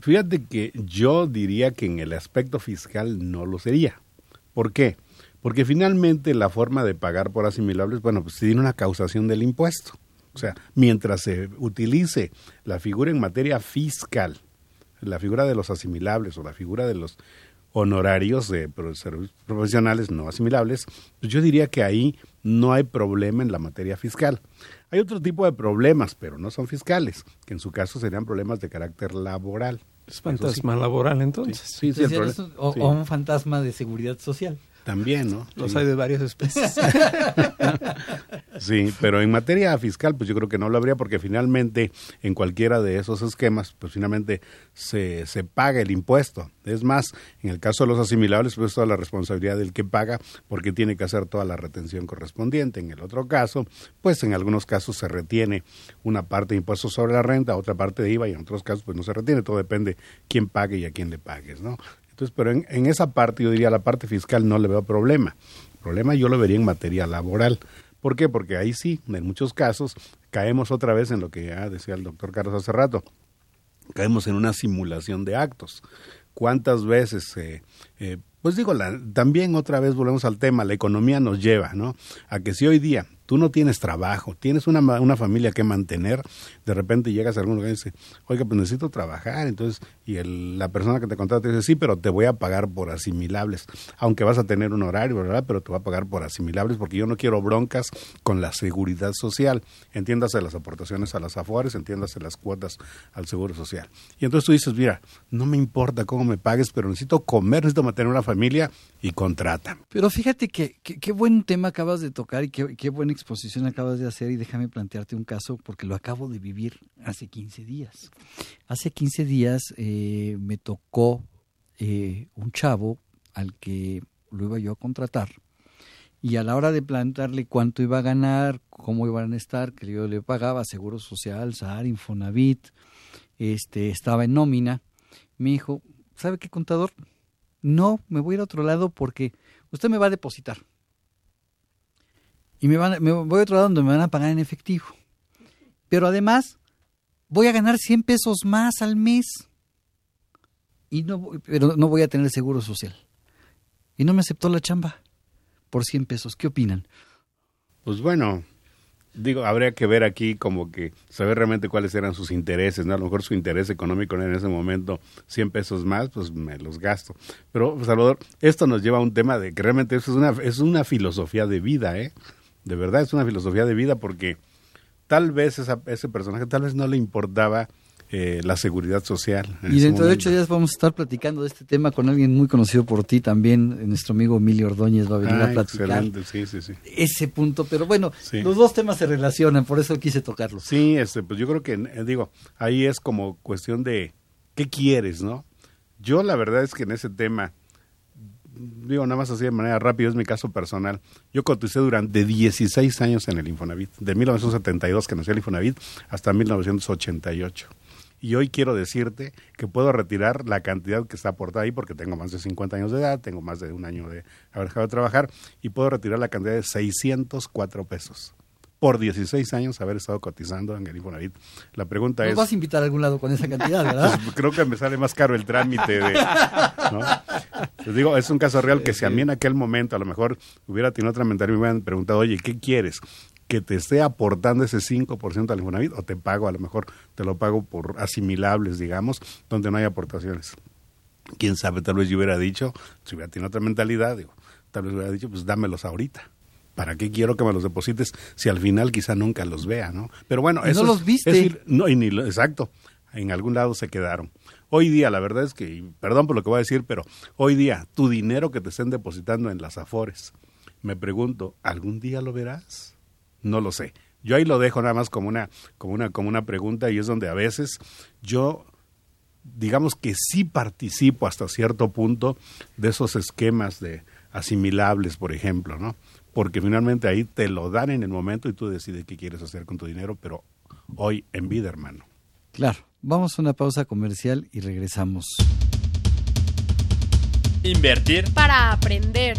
Fíjate que yo diría que en el aspecto fiscal no lo sería. ¿Por qué? Porque finalmente la forma de pagar por asimilables, bueno, pues tiene una causación del impuesto. O sea, mientras se utilice la figura en materia fiscal, la figura de los asimilables o la figura de los honorarios de profesionales no asimilables, pues yo diría que ahí no hay problema en la materia fiscal. Hay otro tipo de problemas, pero no son fiscales, que en su caso serían problemas de carácter laboral. Es fantasma laboral entonces. Sí, sí, Entonces, o, sí. o un fantasma de seguridad social. También, ¿no? Los Sí. hay de varias especies. Sí, pero en materia fiscal, pues yo creo que no lo habría porque finalmente en cualquiera de esos esquemas, pues finalmente se, se paga el impuesto. Es más, en el caso de los asimilables, pues toda la responsabilidad del que paga porque tiene que hacer toda la retención correspondiente. En el otro caso, pues en algunos casos se retiene una parte de impuestos sobre la renta, otra parte de IVA y en otros casos pues no se retiene. Todo depende quién pague y a quién le pagues, ¿no? Entonces, pero en, en esa parte, yo diría, la parte fiscal no le veo problema. Problema yo lo vería en materia laboral. ¿Por qué? Porque ahí sí, en muchos casos, caemos otra vez en lo que ya decía el doctor Carlos hace rato. Caemos en una simulación de actos. ¿Cuántas veces, eh, eh, pues digo, la- también otra vez volvemos al tema, la economía nos lleva, ¿no? A que si hoy día tú no tienes trabajo, tienes una, una familia que mantener, de repente llegas a algún lugar y dices, oiga, pues necesito trabajar, entonces, y el- la persona que te contrata dice, sí, pero te voy a pagar por asimilables, aunque vas a tener un horario, ¿verdad? Pero te voy a pagar por asimilables porque yo no quiero broncas con la seguridad social, entiéndase las aportaciones a las afores, entiéndase las cuotas al seguro social. Y entonces tú dices, mira, no me importa cómo me pagues, pero necesito comer, necesito mantener una familia y contrata. Pero fíjate que qué buen tema acabas de tocar y qué, qué buena exposición acabas de hacer y déjame plantearte un caso porque lo acabo de vivir hace 15 días. Hace 15 días eh, me tocó eh, un chavo al que lo iba yo a contratar y a la hora de plantearle cuánto iba a ganar, cómo iban a estar, que yo le pagaba Seguro Social, SAR, Infonavit, este, estaba en nómina, me dijo, ¿sabe qué contador? No, me voy a ir a otro lado porque usted me va a depositar. Y me, van, me voy a otro lado donde me van a pagar en efectivo. Pero además, voy a ganar 100 pesos más al mes. Y no, pero no voy a tener seguro social. Y no me aceptó la chamba por 100 pesos. ¿Qué opinan? Pues bueno, digo, habría que ver aquí como que saber realmente cuáles eran sus intereses, ¿no? A lo mejor su interés económico en ese momento 100 pesos más, pues me los gasto. Pero, Salvador, esto nos lleva a un tema de que realmente eso es una, es una filosofía de vida, ¿eh? De verdad es una filosofía de vida porque tal vez esa, ese personaje tal vez no le importaba eh, la seguridad social. Y dentro de ocho días vamos a estar platicando de este tema con alguien muy conocido por ti también. Nuestro amigo Emilio Ordóñez va a venir a Ah, platicar excelente, sí, sí, sí. ese punto. Pero bueno, Sí. los dos temas se relacionan, por eso quise tocarlos. Sí, este, pues yo creo que, eh, digo, ahí es como cuestión de qué quieres, ¿no? Yo la verdad es que en ese tema, digo, nada más así de manera rápida, es mi caso personal. Yo coticé durante 16 años en el Infonavit, de 1972 que nació el Infonavit hasta 1988. Y hoy quiero decirte que puedo retirar la cantidad que está aportada ahí porque tengo más de 50 años de edad, tengo más de un año de haber dejado de trabajar y puedo retirar la cantidad de 604 pesos por 16 años haber estado cotizando en el Infonavit. La pregunta ¿Nos es... vas a invitar a algún lado con esa cantidad, verdad? Pues, creo que me sale más caro el trámite de... ¿no? Les digo, es un caso real que si a mí en aquel momento a lo mejor hubiera tenido otra mentalidad me hubieran preguntado, oye, ¿qué quieres? que te esté aportando ese 5% al Infonavit o te pago, a lo mejor te lo pago por asimilables, digamos, donde no hay aportaciones. Quién sabe, tal vez yo hubiera dicho, si hubiera tenido otra mentalidad, digo, tal vez hubiera dicho, pues dámelos ahorita. ¿Para qué quiero que me los deposites si al final quizá nunca los vea, no? Pero bueno, ¿Y eso no es- los viste? es- no, y ni lo- exacto. En algún lado se quedaron. Hoy día, la verdad es que, perdón por lo que voy a decir, pero hoy día, tu dinero que te estén depositando en las Afores, me pregunto, ¿algún día lo verás? No lo sé. Yo ahí lo dejo nada más como una, como una, como una pregunta y es donde a veces yo digamos que sí participo hasta cierto punto de esos esquemas de asimilables, por ejemplo, ¿no? Porque finalmente ahí te lo dan en el momento y tú decides qué quieres hacer con tu dinero, pero hoy en vida, hermano. Claro. Vamos a una pausa comercial y regresamos. Invertir Para aprender.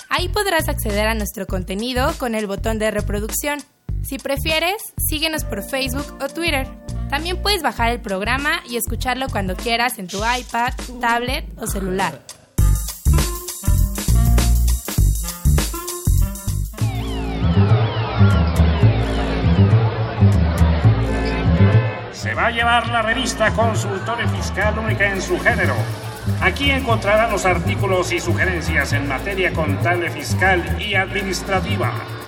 Ahí podrás acceder a nuestro contenido con el botón de reproducción. Si prefieres, síguenos por Facebook o Twitter. También puedes bajar el programa y escucharlo cuando quieras en tu iPad, tablet o celular. Se va a llevar la revista Consultorio Fiscal única en su género. Aquí encontrará los artículos y sugerencias en materia contable, fiscal y administrativa.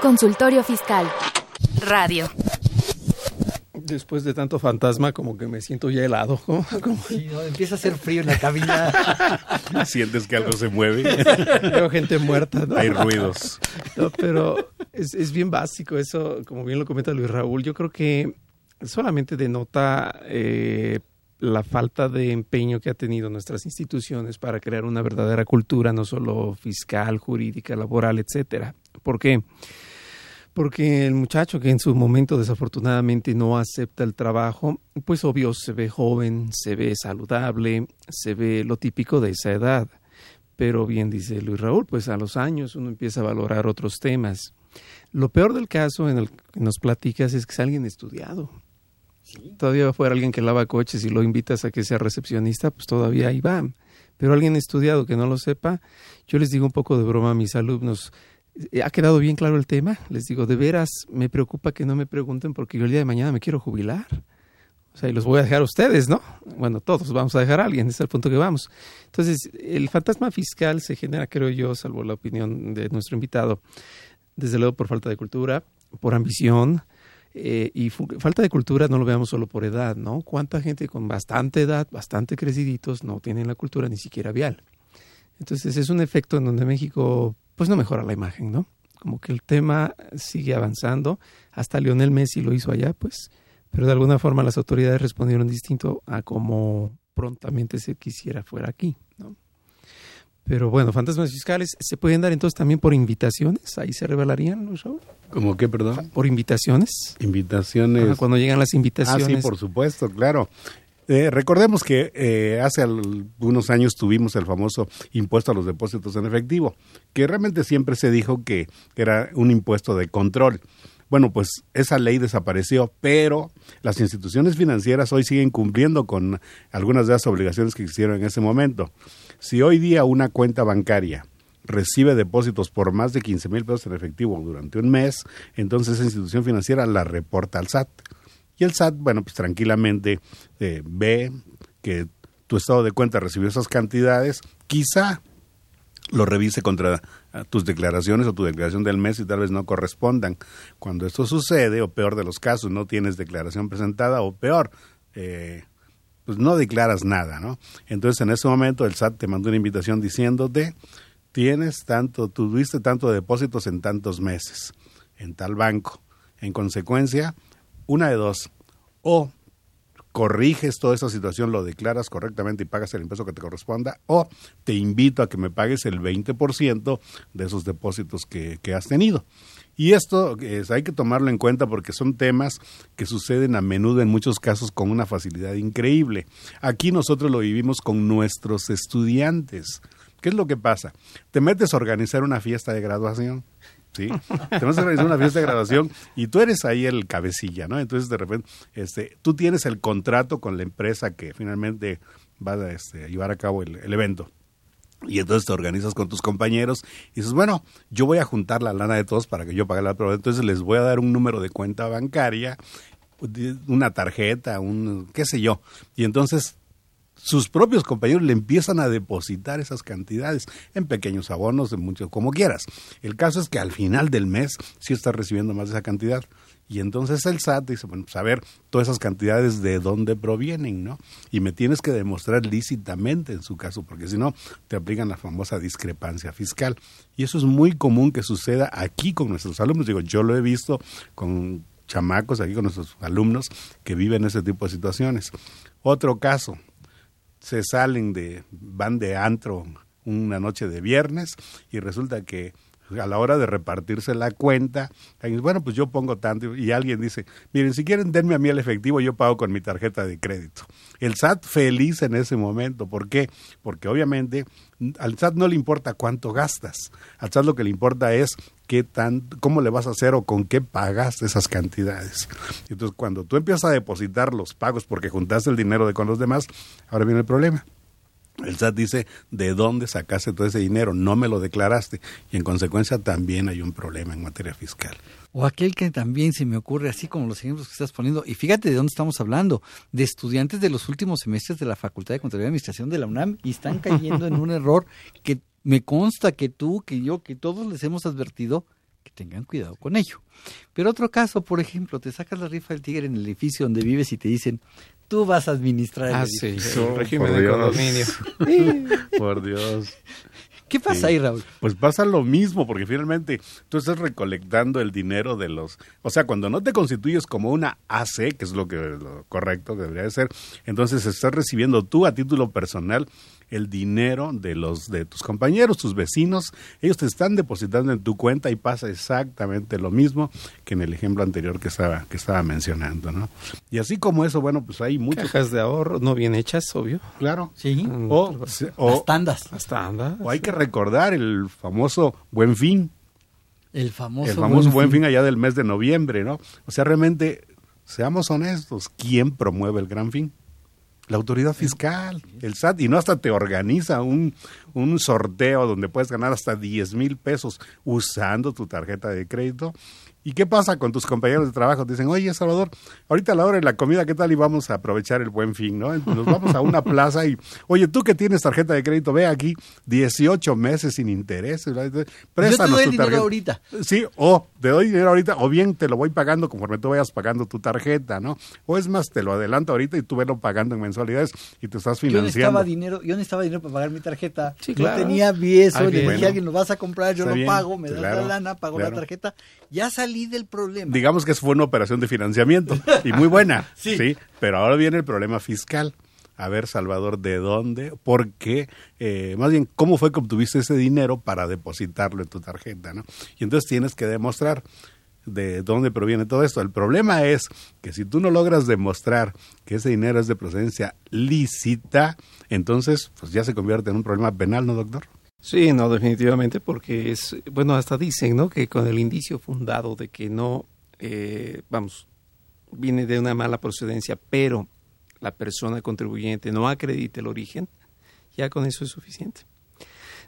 Consultorio Fiscal. Radio. Después de tanto fantasma, como que me siento ya helado. ¿no? Como- Sí, no, empieza a hacer frío en la cabina. Sientes que algo se mueve. Veo gente muerta. ¿no? Hay ruidos. No, pero es, es bien básico eso, como bien lo comenta Luis Raúl. Yo creo que solamente denota eh, la falta de empeño que ha tenido nuestras instituciones para crear una verdadera cultura, no solo fiscal, jurídica, laboral, etcétera. ¿Por qué? Porque el muchacho que en su momento desafortunadamente no acepta el trabajo, pues obvio se ve joven, se ve saludable, se ve lo típico de esa edad. Pero bien dice Luis Raúl, pues a los años uno empieza a valorar otros temas. Lo peor del caso en el que nos platicas es que es alguien estudiado. Todavía fuera alguien que lava coches y lo invitas a que sea recepcionista, pues todavía ahí va. Pero alguien estudiado que no lo sepa, yo les digo un poco de broma a mis alumnos, ¿ha quedado bien claro el tema? Les digo, de veras, me preocupa que no me pregunten porque yo el día de mañana me quiero jubilar. O sea, y los voy a dejar a ustedes, ¿no? Bueno, todos vamos a dejar a alguien, es el punto que vamos. Entonces, el fantasma fiscal se genera, creo yo, salvo la opinión de nuestro invitado, desde luego por falta de cultura, por ambición, eh, y falta de cultura no lo veamos solo por edad, ¿no? ¿Cuánta gente con bastante edad, bastante creciditos, no tienen la cultura ni siquiera vial? Entonces es un efecto en donde México pues no mejora la imagen, ¿no? Como que el tema sigue avanzando, hasta Lionel Messi lo hizo allá, pues, pero de alguna forma las autoridades respondieron distinto a como prontamente se quisiera fuera aquí, ¿no? Pero bueno, fantasmas fiscales se pueden dar entonces también por invitaciones, ahí se revelarían, ¿no, Raúl? ¿Cómo qué, perdón? Por invitaciones. Invitaciones. cuando llegan las invitaciones. Ah, sí, por supuesto, claro. Eh, recordemos que eh, hace algunos años tuvimos el famoso impuesto a los depósitos en efectivo, que realmente siempre se dijo que era un impuesto de control. Bueno, pues esa ley desapareció, pero las instituciones financieras hoy siguen cumpliendo con algunas de las obligaciones que hicieron en ese momento. Si hoy día una cuenta bancaria recibe depósitos por más de 15 mil pesos en efectivo durante un mes, entonces esa institución financiera la reporta al SAT. Y el SAT, bueno, pues tranquilamente eh, ve que tu estado de cuenta recibió esas cantidades, quizá lo revise contra ah, tus declaraciones o tu declaración del mes y tal vez no correspondan. Cuando esto sucede, o peor de los casos, no tienes declaración presentada, o peor, eh, pues no declaras nada, ¿no? Entonces en ese momento el SAT te mandó una invitación diciéndote, tienes tanto, tuviste tanto depósitos en tantos meses, en tal banco. En consecuencia, una de dos, o corriges toda esa situación, lo declaras correctamente y pagas el impuesto que te corresponda, o te invito a que me pagues el 20% de esos depósitos que, que has tenido. Y esto hay que tomarlo en cuenta porque son temas que suceden a menudo en muchos casos con una facilidad increíble. Aquí nosotros lo vivimos con nuestros estudiantes. ¿Qué es lo que pasa? Te metes a organizar una fiesta de graduación. ¿Sí? Te metes a organizar una fiesta de graduación y tú eres ahí el cabecilla, ¿no? Entonces, de repente, este, tú tienes el contrato con la empresa que finalmente va a este, llevar a cabo el evento. Y entonces te organizas con tus compañeros y dices, bueno, yo voy a juntar la lana de todos para que yo pague la prueba. Entonces les voy a dar un número de cuenta bancaria, una tarjeta, un qué sé yo. Y entonces sus propios compañeros le empiezan a depositar esas cantidades en pequeños abonos, de mucho, como quieras. El caso es que al final del mes sí estás recibiendo más de esa cantidad. Y entonces el SAT dice, bueno, pues a ver todas esas cantidades de dónde provienen, ¿no? Y me tienes que demostrar lícitamente en su caso, porque si no, te aplican la famosa discrepancia fiscal. Y eso es muy común que suceda aquí con nuestros alumnos. Digo, yo lo he visto con chamacos aquí con nuestros alumnos que viven ese tipo de situaciones. Otro caso, se salen de, van de antro una noche de viernes y resulta que a la hora de repartirse la cuenta, bueno, pues yo pongo tanto y alguien dice, miren, si quieren denme a mí el efectivo, yo pago con mi tarjeta de crédito. El SAT feliz en ese momento, ¿por qué? Porque obviamente al SAT no le importa cuánto gastas, al SAT lo que le importa es qué tan, cómo le vas a hacer o con qué pagas esas cantidades. Entonces, cuando tú empiezas a depositar los pagos porque juntaste el dinero de con los demás, ahora viene el problema el SAT dice, ¿de dónde sacaste todo ese dinero? No me lo declaraste. Y en consecuencia también hay un problema en materia fiscal. O aquel que también se me ocurre, así como los ejemplos que estás poniendo, y fíjate de dónde estamos hablando, de estudiantes de los últimos semestres de la Facultad de Contaduría y Administración de la UNAM y están cayendo en un error que me consta que tú, que yo, que todos les hemos advertido que tengan cuidado con ello. Pero otro caso, por ejemplo, te sacas la rifa del tigre en el edificio donde vives y te dicen, tú vas a administrar el ah, edificio. Sí, régimen de condominio. Por Dios. ¿Qué pasa ahí, Raúl? Pues pasa lo mismo, porque finalmente tú estás recolectando el dinero de los... O sea, cuando no te constituyes como una AC, que es lo, que, lo correcto que debería de ser, entonces estás recibiendo tú a título personal el dinero de los de tus compañeros, tus vecinos, ellos te están depositando en tu cuenta y pasa exactamente lo mismo que en el ejemplo anterior que estaba que estaba mencionando, ¿no? Y así como eso, bueno, pues hay muchas cajas de ahorro no bien hechas, obvio. Claro. Sí. O, o las tandas. Las tandas. O hay que recordar el famoso Buen Fin. El famoso El famoso Buen fin allá del mes de noviembre, ¿no? O sea, realmente seamos honestos, ¿quién promueve el Gran Fin? La autoridad fiscal, el SAT, y no hasta te organiza un, un sorteo donde puedes ganar hasta 10 mil pesos usando tu tarjeta de crédito ¿Y qué pasa con tus compañeros de trabajo? Dicen, oye, Salvador, ahorita a la hora de la comida, ¿qué tal? Y vamos a aprovechar el buen fin, ¿no? Nos vamos a una plaza y, oye, tú que tienes tarjeta de crédito, ve aquí 18 meses sin intereses. Préstanos Yo te doy dinero ahorita. Sí, o te doy dinero ahorita, o bien te lo voy pagando conforme tú vayas pagando tu tarjeta, ¿no? O es más, te lo adelanto ahorita y tú velo pagando en mensualidades y te estás financiando. Yo necesitaba dinero, yo necesitaba dinero para pagar mi tarjeta. Sí, claro. Yo tenía eso, le dije a alguien, lo vas a comprar, yo lo pago, me das la lana, pago la tarjeta. Ya salí del problema. Digamos que fue una operación de financiamiento y muy buena, sí. Pero ahora viene el problema fiscal. A ver, Salvador, ¿de dónde? ¿Por qué? Eh, más bien, ¿cómo fue que obtuviste ese dinero para depositarlo en tu tarjeta? ¿no? Y entonces tienes que demostrar de dónde proviene todo esto. El problema es que si tú no logras demostrar que ese dinero es de procedencia lícita, entonces pues ya se convierte en un problema penal, ¿no, doctor? Sí, no, definitivamente, porque es, bueno, hasta dicen, ¿no? Que con el indicio fundado de que no, eh, vamos, viene de una mala procedencia, pero la persona contribuyente no acredite el origen, ya con eso es suficiente.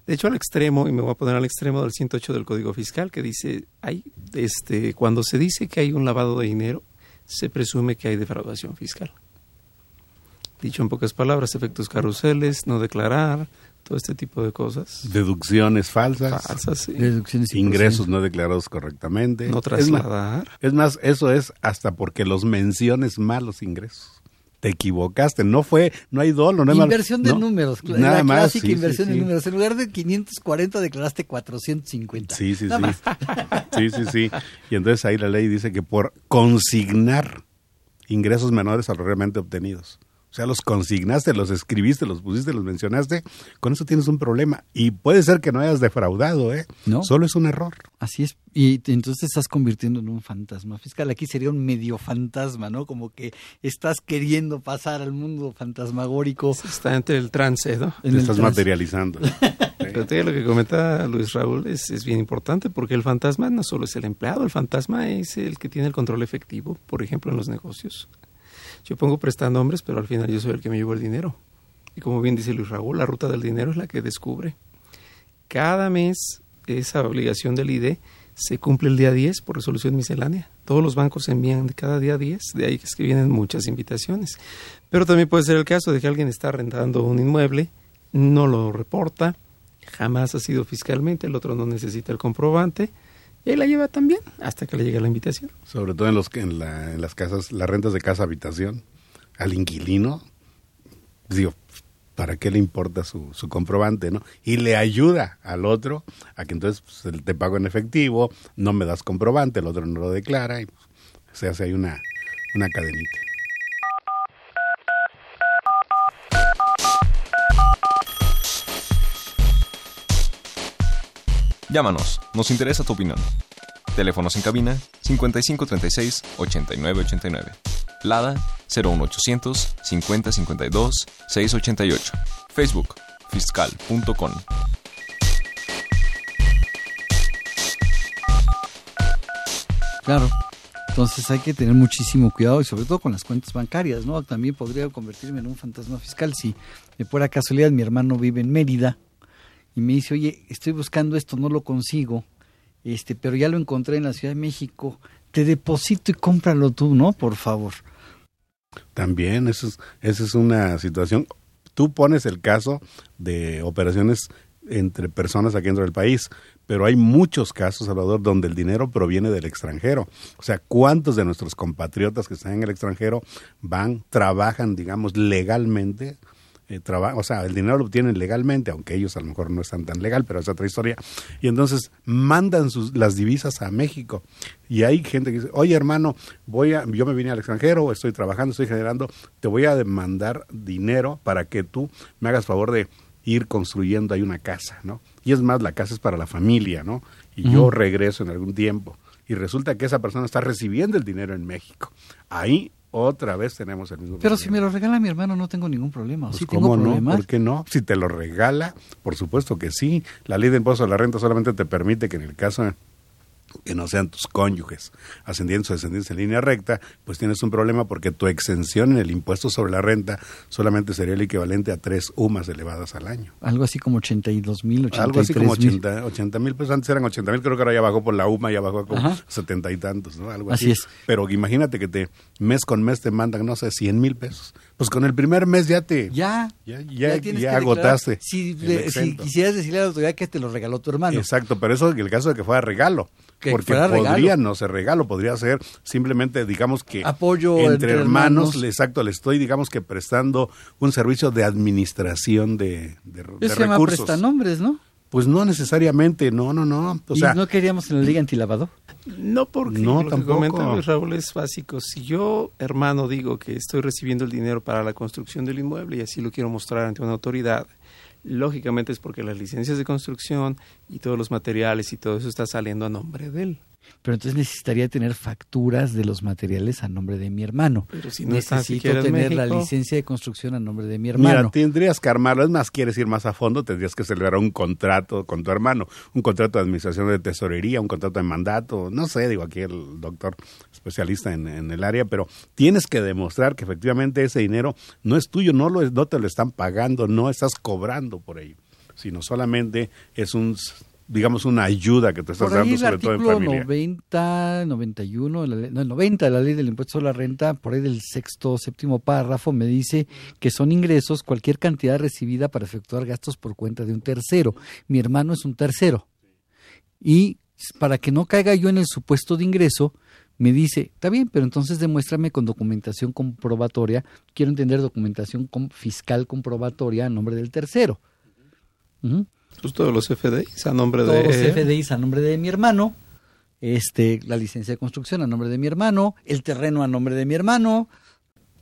De hecho, al extremo, y me voy a poner al extremo del 108 del Código Fiscal, que dice, hay, este, cuando se dice que hay un lavado de dinero, se presume que hay defraudación fiscal. Dicho en pocas palabras, efectos caruseles, no declarar, todo este tipo de cosas. Deducciones falsas. Falsas, ingresos no declarados correctamente. No trasladar. Es más, eso es hasta porque los menciones malos ingresos. Te equivocaste, no fue, no hay dolo, no hay Inversión de números, nada la más, clásica inversión de números. En lugar de 540 declaraste 450. Sí, sí, sí. sí, sí, sí. Y entonces ahí la ley dice que por consignar ingresos menores a los realmente obtenidos. O sea, los consignaste, los escribiste, los pusiste, los mencionaste. Con eso tienes un problema. Y puede ser que no hayas defraudado, ¿eh? No. Solo es un error. Así es. Y entonces te estás convirtiendo en un fantasma fiscal. Aquí sería un medio fantasma, ¿no? Como que estás queriendo pasar al mundo fantasmagórico. Está entre el trance, ¿no? Te estás materializando. Pero lo que comenta Luis Raúl es, es bien importante porque el fantasma no solo es el empleado, el fantasma es el que tiene el control efectivo, por ejemplo, en los negocios. Yo pongo prestanombres, pero al final yo soy el que me llevo el dinero. Y como bien dice Luis Raúl, la ruta del dinero es la que descubre. Cada mes esa obligación del ID se cumple el día 10 por resolución miscelánea. Todos los bancos envían cada día 10, de ahí es que vienen muchas invitaciones. Pero también puede ser el caso de que alguien está rentando un inmueble, no lo reporta, jamás ha sido fiscalmente, el otro no necesita el comprobante, y ahí la lleva también hasta que le llegue la invitación. Sobre todo en, los, en, la, las casas, las rentas de casa habitación, al inquilino, digo, ¿para qué le importa su, su comprobante, no? Y le ayuda al otro a que entonces pues, te pago en efectivo, no me das comprobante, el otro no lo declara y pues, se hace ahí una, una cadenita. Llámanos, nos interesa tu opinión. Teléfonos en cabina 5536 8989. Lada 01800 5052 688. Facebook fiscal.com. Claro. Entonces hay que tener muchísimo cuidado y sobre todo con las cuentas bancarias, ¿no? También podría convertirme en un fantasma fiscal si de pura casualidad mi hermano vive en Mérida y me dice, oye, estoy buscando esto, no lo consigo, este, pero ya lo encontré en la Ciudad de México, te deposito y cómpralo tú, ¿no? Por favor. También, eso es, esa es una situación. Tú pones el caso de operaciones entre personas aquí dentro del país, pero hay muchos casos, Salvador, donde el dinero proviene del extranjero. O sea, ¿cuántos de nuestros compatriotas que están en el extranjero van, trabajan, digamos, legalmente eh, o sea, el dinero lo obtienen legalmente, aunque ellos a lo mejor no están tan legal, pero es otra historia. Y entonces mandan sus, las divisas a México. Y hay gente que dice, oye hermano, voy a, yo me vine al extranjero, estoy trabajando, estoy generando, te voy a demandar dinero para que tú me hagas favor de ir construyendo ahí una casa, ¿no? Y es más, la casa es para la familia, ¿no? Y yo regreso en algún tiempo. Y resulta que esa persona está recibiendo el dinero en México. Ahí otra vez tenemos el mismo Pero problema. si me lo regala mi hermano no tengo ningún problema. Pues, sí ¿Cómo tengo no? problemas. ¿Por qué no? Si te lo regala, por supuesto que sí. La ley de impuesto a la renta solamente te permite que en el caso que no sean tus cónyuges, ascendientes o descendientes en línea recta, pues tienes un problema porque tu exención en el impuesto sobre la renta solamente sería el equivalente a tres UMAS elevadas al año. Algo así como 82 mil, 83 Algo así como mil. 80 mil pesos, antes eran 80 mil, creo que ahora ya bajó por la UMA, ya bajó como Ajá. 70 y tantos, ¿no? Algo Así así. es. Pero imagínate que te mes con mes te mandan, no sé, 100 mil pesos. Pues con el primer mes ya te... Ya, ya, agotaste. Si, le- quisieras decirle a la autoridad que te lo regaló tu hermano. Exacto, pero eso en el caso de que fuera regalo. Que porque fuera regalo. podría no ser regalo, podría ser simplemente, digamos que Apoyo entre, entre hermanos, exacto, le estoy, digamos que prestando un servicio de administración de, de, de se llama recursos. prestanombres, ¿no? Pues no necesariamente, no, no, no. O ¿Y sea, no queríamos en la liga antilavado? No, porque No, lo tampoco. que comenta Luis Raúl es básico. Si yo, hermano, digo que estoy recibiendo el dinero para la construcción del inmueble y así lo quiero mostrar ante una autoridad, lógicamente es porque las licencias de construcción y todos los materiales y todo eso está saliendo a nombre de él. Pero entonces necesitaría tener facturas de los materiales a nombre de mi hermano. Pero si no Necesito tener la licencia de construcción a nombre de mi Mira, hermano. tendrías que armarlo. Es más, quieres ir más a fondo, tendrías que celebrar un contrato con tu hermano, un contrato de administración de tesorería, un contrato de mandato, no sé, digo aquí el doctor especialista en, en el área, pero tienes que demostrar que efectivamente ese dinero no es tuyo, no, lo no te lo están pagando, no estás cobrando por ello, sino solamente es un, digamos, una ayuda que te estás Por ahí dando, el sobre todo en artículo familia. 90, 91, la ley- no, el 90 de la ley del impuesto a la renta, por ahí del sexto, séptimo párrafo, me dice que son ingresos cualquier cantidad recibida para efectuar gastos por cuenta de un tercero. Mi hermano es un tercero. Y para que no caiga yo en el supuesto de ingreso, me dice, está bien, pero entonces demuéstrame con documentación comprobatoria, quiero entender documentación fiscal comprobatoria a nombre del tercero. Ujú Pues todos los FDIs a nombre todos de... los FDIs a nombre de mi hermano, este, la licencia de construcción a nombre de mi hermano, el terreno a nombre de mi hermano.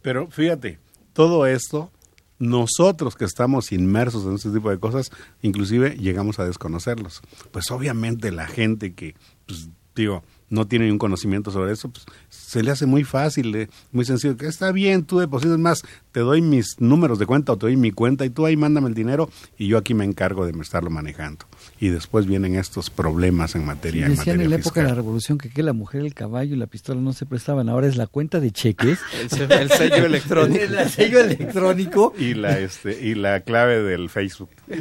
Pero fíjate, todo esto, nosotros que estamos inmersos en este tipo de cosas, inclusive llegamos a desconocerlos. Pues obviamente la gente que, pues, digo, no tiene ningún conocimiento sobre eso, pues se le hace muy fácil, eh, muy sencillo, que está bien, tú depositas más, te doy mis números de cuenta o te doy mi cuenta y tú ahí mándame el dinero y yo aquí me encargo de estarlo manejando. Y después vienen estos problemas en materia, en Decían materia en la época de la revolución que, que la mujer, el caballo y la pistola no se prestaban, ahora es la cuenta de cheques. El, se- el sello electrónico. el, sello electrónico. Y la, este, y la clave del Facebook.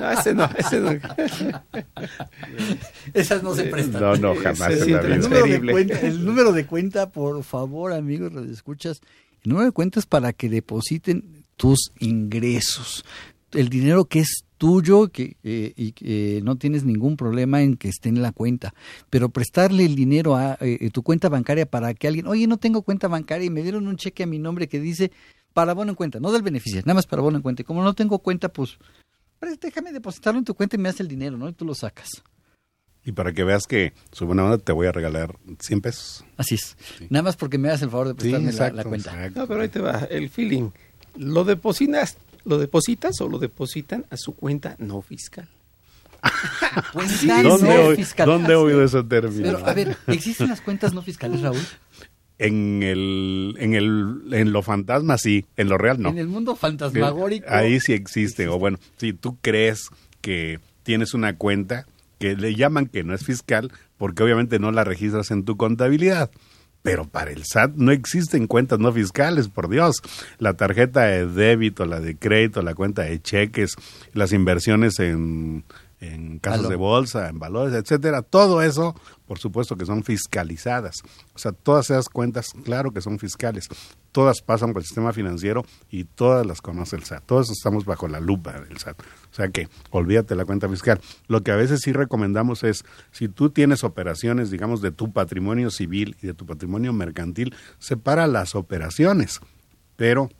No, ese no, ese no. Esas no se prestan. No, no, jamás Ese en la vida. El número, de cuenta, el número de cuenta, por favor, amigos, escuchas. El número de cuenta es para que depositen tus ingresos. El dinero que es tuyo que, eh, y que eh, no tienes ningún problema en que esté en la cuenta. Pero prestarle el dinero a eh, tu cuenta bancaria para que alguien, oye, no tengo cuenta bancaria y me dieron un cheque a mi nombre que dice para bono en cuenta, no del beneficio, nada más para bono en cuenta. Y como no tengo cuenta, pues pues, déjame depositarlo en tu cuenta y me das el dinero, ¿no? Y tú lo sacas. Y para que veas que su buena onda te voy a regalar 100 pesos. Así es. Nada más porque me das el favor de prestarme la- la, cuenta. No, pero ahí te va, el feeling. ¿Lo depositas, ¿Lo depositas o lo depositan a su cuenta no fiscal? Cuenta ¿Dónde, no fiscal. ¿Dónde he oído ese término? Pero, a ver, ¿existen las cuentas no fiscales, Raúl? En el, en el, en lo fantasma sí, en lo real no. En el mundo fantasmagórico. Ahí sí existe, o bueno, si tú crees que tienes una cuenta que le llaman que no es fiscal, porque obviamente no la registras en tu contabilidad. Pero para el SAT no existen cuentas no fiscales, por Dios. La tarjeta de débito, la de crédito, la cuenta de cheques, las inversiones en, en casas Valor. de bolsa, en valores, etcétera, todo eso, por supuesto que son fiscalizadas. O sea, todas esas cuentas, claro que son fiscales. Todas pasan por el sistema financiero y todas las conoce el SAT. Todos estamos bajo la lupa del SAT. O sea que olvídate la cuenta fiscal. Lo que a veces sí recomendamos es, si tú tienes operaciones, digamos, de tu patrimonio civil y de tu patrimonio mercantil, separa las operaciones. Pero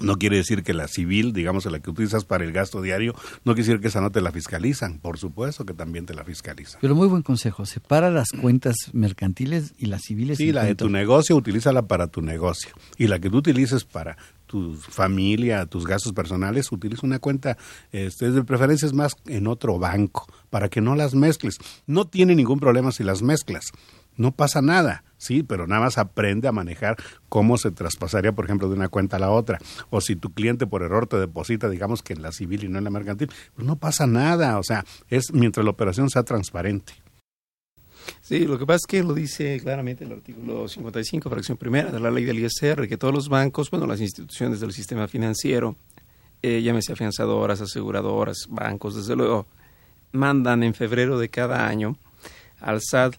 No quiere decir que la civil, digamos, la que utilizas para el gasto diario, no quiere decir que esa no te la fiscalizan. Por supuesto que también te la fiscalizan. Pero muy buen consejo. Separa las cuentas mercantiles y las civiles. Sí, la de tu negocio, utilízala para tu negocio. Y la que tú utilices para tu familia, tus gastos personales, utiliza una cuenta, este, de preferencia es más en otro banco, para que no las mezcles. No tiene ningún problema si las mezclas no pasa nada, sí, pero nada más aprende a manejar cómo se traspasaría, por ejemplo, de una cuenta a la otra. O si tu cliente por error te deposita, digamos que en la civil y no en la mercantil, pues no pasa nada, o sea, es mientras la operación sea transparente. Sí, lo que pasa es que lo dice claramente el artículo 55, fracción primera de la ley del ISR, que todos los bancos, bueno, las instituciones del sistema financiero, eh, llámese afianzadoras, aseguradoras, bancos, desde luego, mandan en febrero de cada año al SAT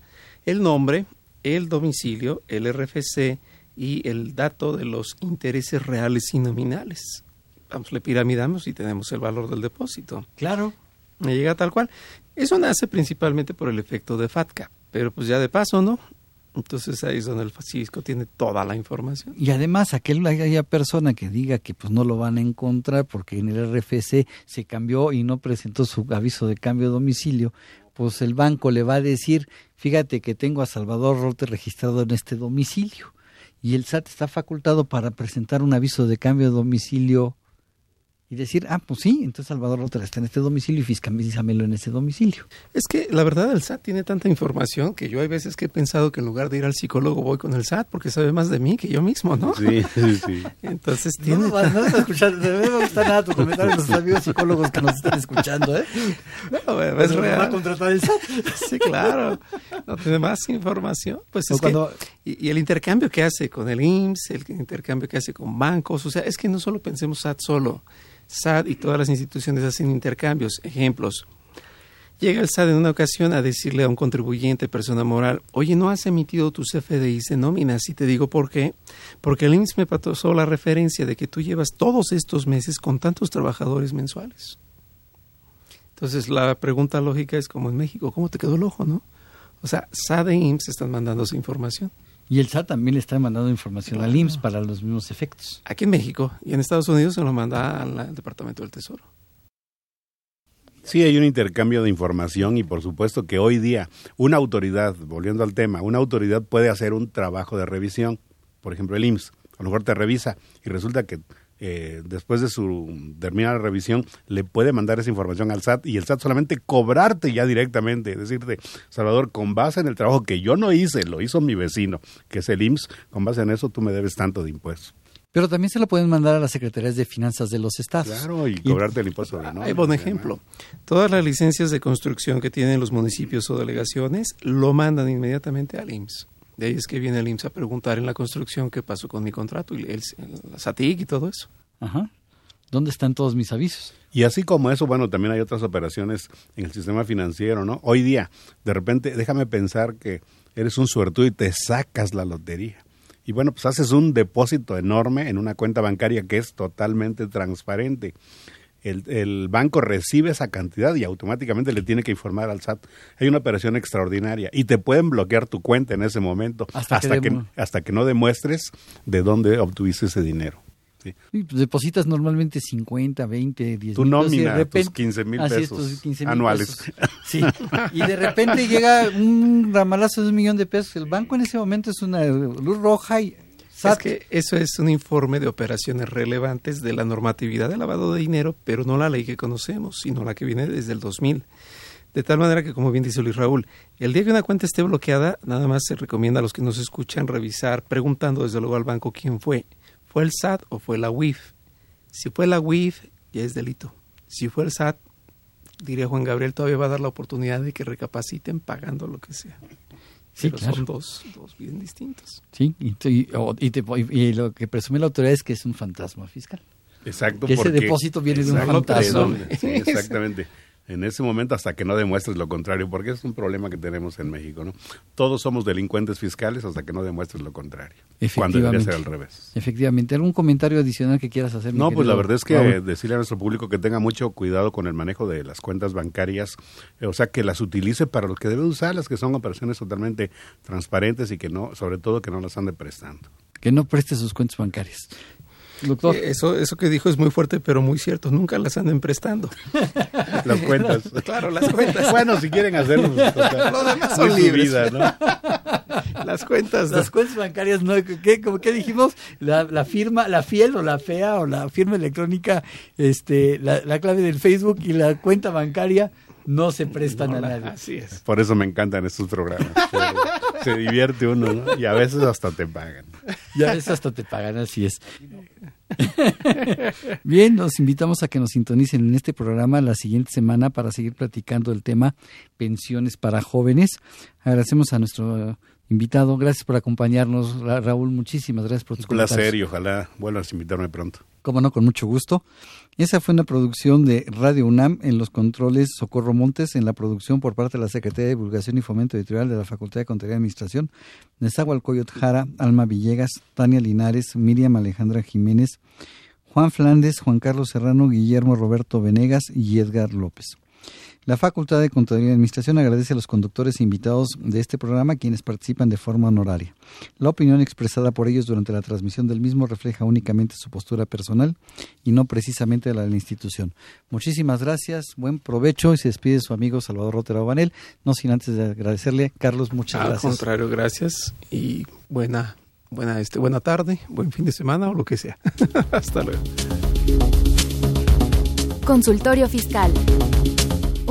el nombre, el domicilio, el RFC y el dato de los intereses reales y nominales. Vamos, le piramidamos y tenemos el valor del depósito. Claro. Me llega tal cual. Eso nace principalmente por el efecto de FATCA, pero pues ya de paso, ¿no? Entonces ahí es donde el fisco tiene toda la información. Y además, aquel haya persona que diga que pues no lo van a encontrar porque en el RFC se cambió y no presentó su aviso de cambio de domicilio, pues el banco le va a decir, fíjate que tengo a Salvador Rote registrado en este domicilio y el SAT está facultado para presentar un aviso de cambio de domicilio y decir, ah, pues sí, entonces Salvador Rotter está en este domicilio y fiscalízamelo en ese domicilio. Es que la verdad el SAT tiene tanta información que yo hay veces que he pensado que en lugar de ir al psicólogo voy con el SAT porque sabe más de mí que yo mismo, ¿no? Sí, sí, sí. Entonces tiene... No, no, no, escuchar, me gusta nada tu comentario los amigos psicólogos que nos están escuchando, ¿eh? No, es real. va a contratar el SAT? Sí, claro. No tiene más información. Pues es que, y, y, el intercambio que hace con el IMSS, el intercambio que hace con bancos, o sea, es que no solo pensemos SAT solo SAT y todas las instituciones hacen intercambios. Ejemplos. Llega el SAT en una ocasión a decirle a un contribuyente, persona moral, oye, no has emitido tus FDIs de nóminas. Y te digo por qué. Porque el IMSS me pasó la referencia de que tú llevas todos estos meses con tantos trabajadores mensuales. Entonces la pregunta lógica es como en México, ¿cómo te quedó el ojo, no? O sea, SAT e IMSS están mandando esa información. Y el SAT también le está mandando información al IMSS para los mismos efectos. Aquí en México y en Estados Unidos se lo manda al Departamento del Tesoro. Sí, hay un intercambio de información y por supuesto que hoy día una autoridad, volviendo al tema, una autoridad puede hacer un trabajo de revisión. Por ejemplo, el IMSS, a lo mejor te revisa y resulta que eh, después de su terminar la revisión, le puede mandar esa información al SAT y el SAT solamente cobrarte ya directamente, decirte, Salvador, con base en el trabajo que yo no hice, lo hizo mi vecino, que es el IMSS, con base en eso tú me debes tanto de impuestos. Pero también se lo pueden mandar a las secretarías de finanzas de los estados. Claro, y cobrarte el impuesto de Hay buen ejemplo. Todas las licencias de construcción que tienen los municipios o delegaciones lo mandan inmediatamente al IMSS. De ahí es que viene el IMSS a preguntar en la construcción qué pasó con mi contrato y el, el SATIC y todo eso. Ajá. ¿Dónde están todos mis avisos? Y así como eso, bueno, también hay otras operaciones en el sistema financiero, ¿no? Hoy día, de repente, déjame pensar que eres un suertudo y te sacas la lotería. Y bueno, pues haces un depósito enorme en una cuenta bancaria que es totalmente transparente. El, el, banco recibe esa cantidad y automáticamente le tiene que informar al SAT. Hay una operación extraordinaria y te pueden bloquear tu cuenta en ese momento hasta, hasta que, hasta que no demuestres de dónde obtuviste ese dinero. Sí. Pues depositas normalmente 50, 20, 10 Tu nómina, repente, tus 15 mil pesos anuales. Pesos. Sí. y de repente llega un ramalazo de un millón de pesos. El banco en ese momento es una luz roja y es que eso es un informe de operaciones relevantes de la normatividad de lavado de dinero, pero no la ley que conocemos, sino la que viene desde el 2000. De tal manera que, como bien dice Luis Raúl, el día que una cuenta esté bloqueada, nada más se recomienda a los que nos escuchan revisar, preguntando desde luego al banco quién fue. ¿Fue el SAT o fue la UIF? Si fue la UIF, ya es delito. Si fue el SAT, diría Juan Gabriel, todavía va a dar la oportunidad de que recapaciten pagando lo que sea. Sí, Pero claro. son dos, dos bien distintos. Sí, y, y, y, te, y, lo que presume la autoridad es que es un fantasma fiscal. Exacto. Que ese depósito viene de un fantasma. Sí, exactamente. En ese momento hasta que no demuestres lo contrario, porque es un problema que tenemos en México, ¿no? Todos somos delincuentes fiscales hasta que no demuestres lo contrario. Cuando debería ser al revés. Efectivamente. ¿Algún comentario adicional que quieras hacer? No, pues la verdad es que Raúl? decirle a nuestro público que tenga mucho cuidado con el manejo de las cuentas bancarias, o sea, que las utilice para lo que debe usarlas, que son operaciones totalmente transparentes y que no, sobre todo que no las ande prestando. Que no preste sus cuentas bancarias. Doctor. Eso, eso que dijo es muy fuerte, pero muy cierto. Nunca las anden prestando. las cuentas. Claro, las cuentas. bueno, si quieren hacerlo. Lo demás son libres. Vida, ¿no? las cuentas. Las cuentas bancarias, ¿no? ¿Qué, como, ¿qué dijimos? La, la, firma, la fiel o la fea o la firma electrónica, este, la, la clave del Facebook y la cuenta bancaria no se prestan a nadie. Así es. Por eso me encantan estos programas. se, se, divierte uno, ¿no? Y a veces hasta te pagan. Y a veces hasta te pagan, así es. Bien, los invitamos a que nos sintonicen en este programa la siguiente semana para seguir platicando el tema pensiones para jóvenes. Agradecemos a nuestro invitado. Gracias por acompañarnos, Raúl. Muchísimas gracias por tus Un placer y ojalá vuelvas a invitarme pronto. Cómo no, con mucho gusto. Esa fue una producción de Radio UNAM en los controles Socorro Montes, en la producción por parte de la Secretaría de Divulgación y Fomento Editorial de la Facultad de Contaduría y Administración, Nezahualcóyotl Jara, Alma Villegas, Tania Linares, Miriam Alejandra Jiménez, Juan Flandes, Juan Carlos Serrano, Guillermo Roberto Venegas y Edgar López. La Facultad de Contaduría y Administración agradece a los conductores e invitados de este programa quienes participan de forma honoraria. La opinión expresada por ellos durante la transmisión del mismo refleja únicamente su postura personal y no precisamente la de la institución. Muchísimas gracias, buen provecho y se despide su amigo Salvador Rotero Banel, no sin antes de agradecerle. Carlos, muchas Al gracias. Al contrario, gracias y buena, buena, este, buena tarde, buen fin de semana o lo que sea. Hasta luego. Consultorio Fiscal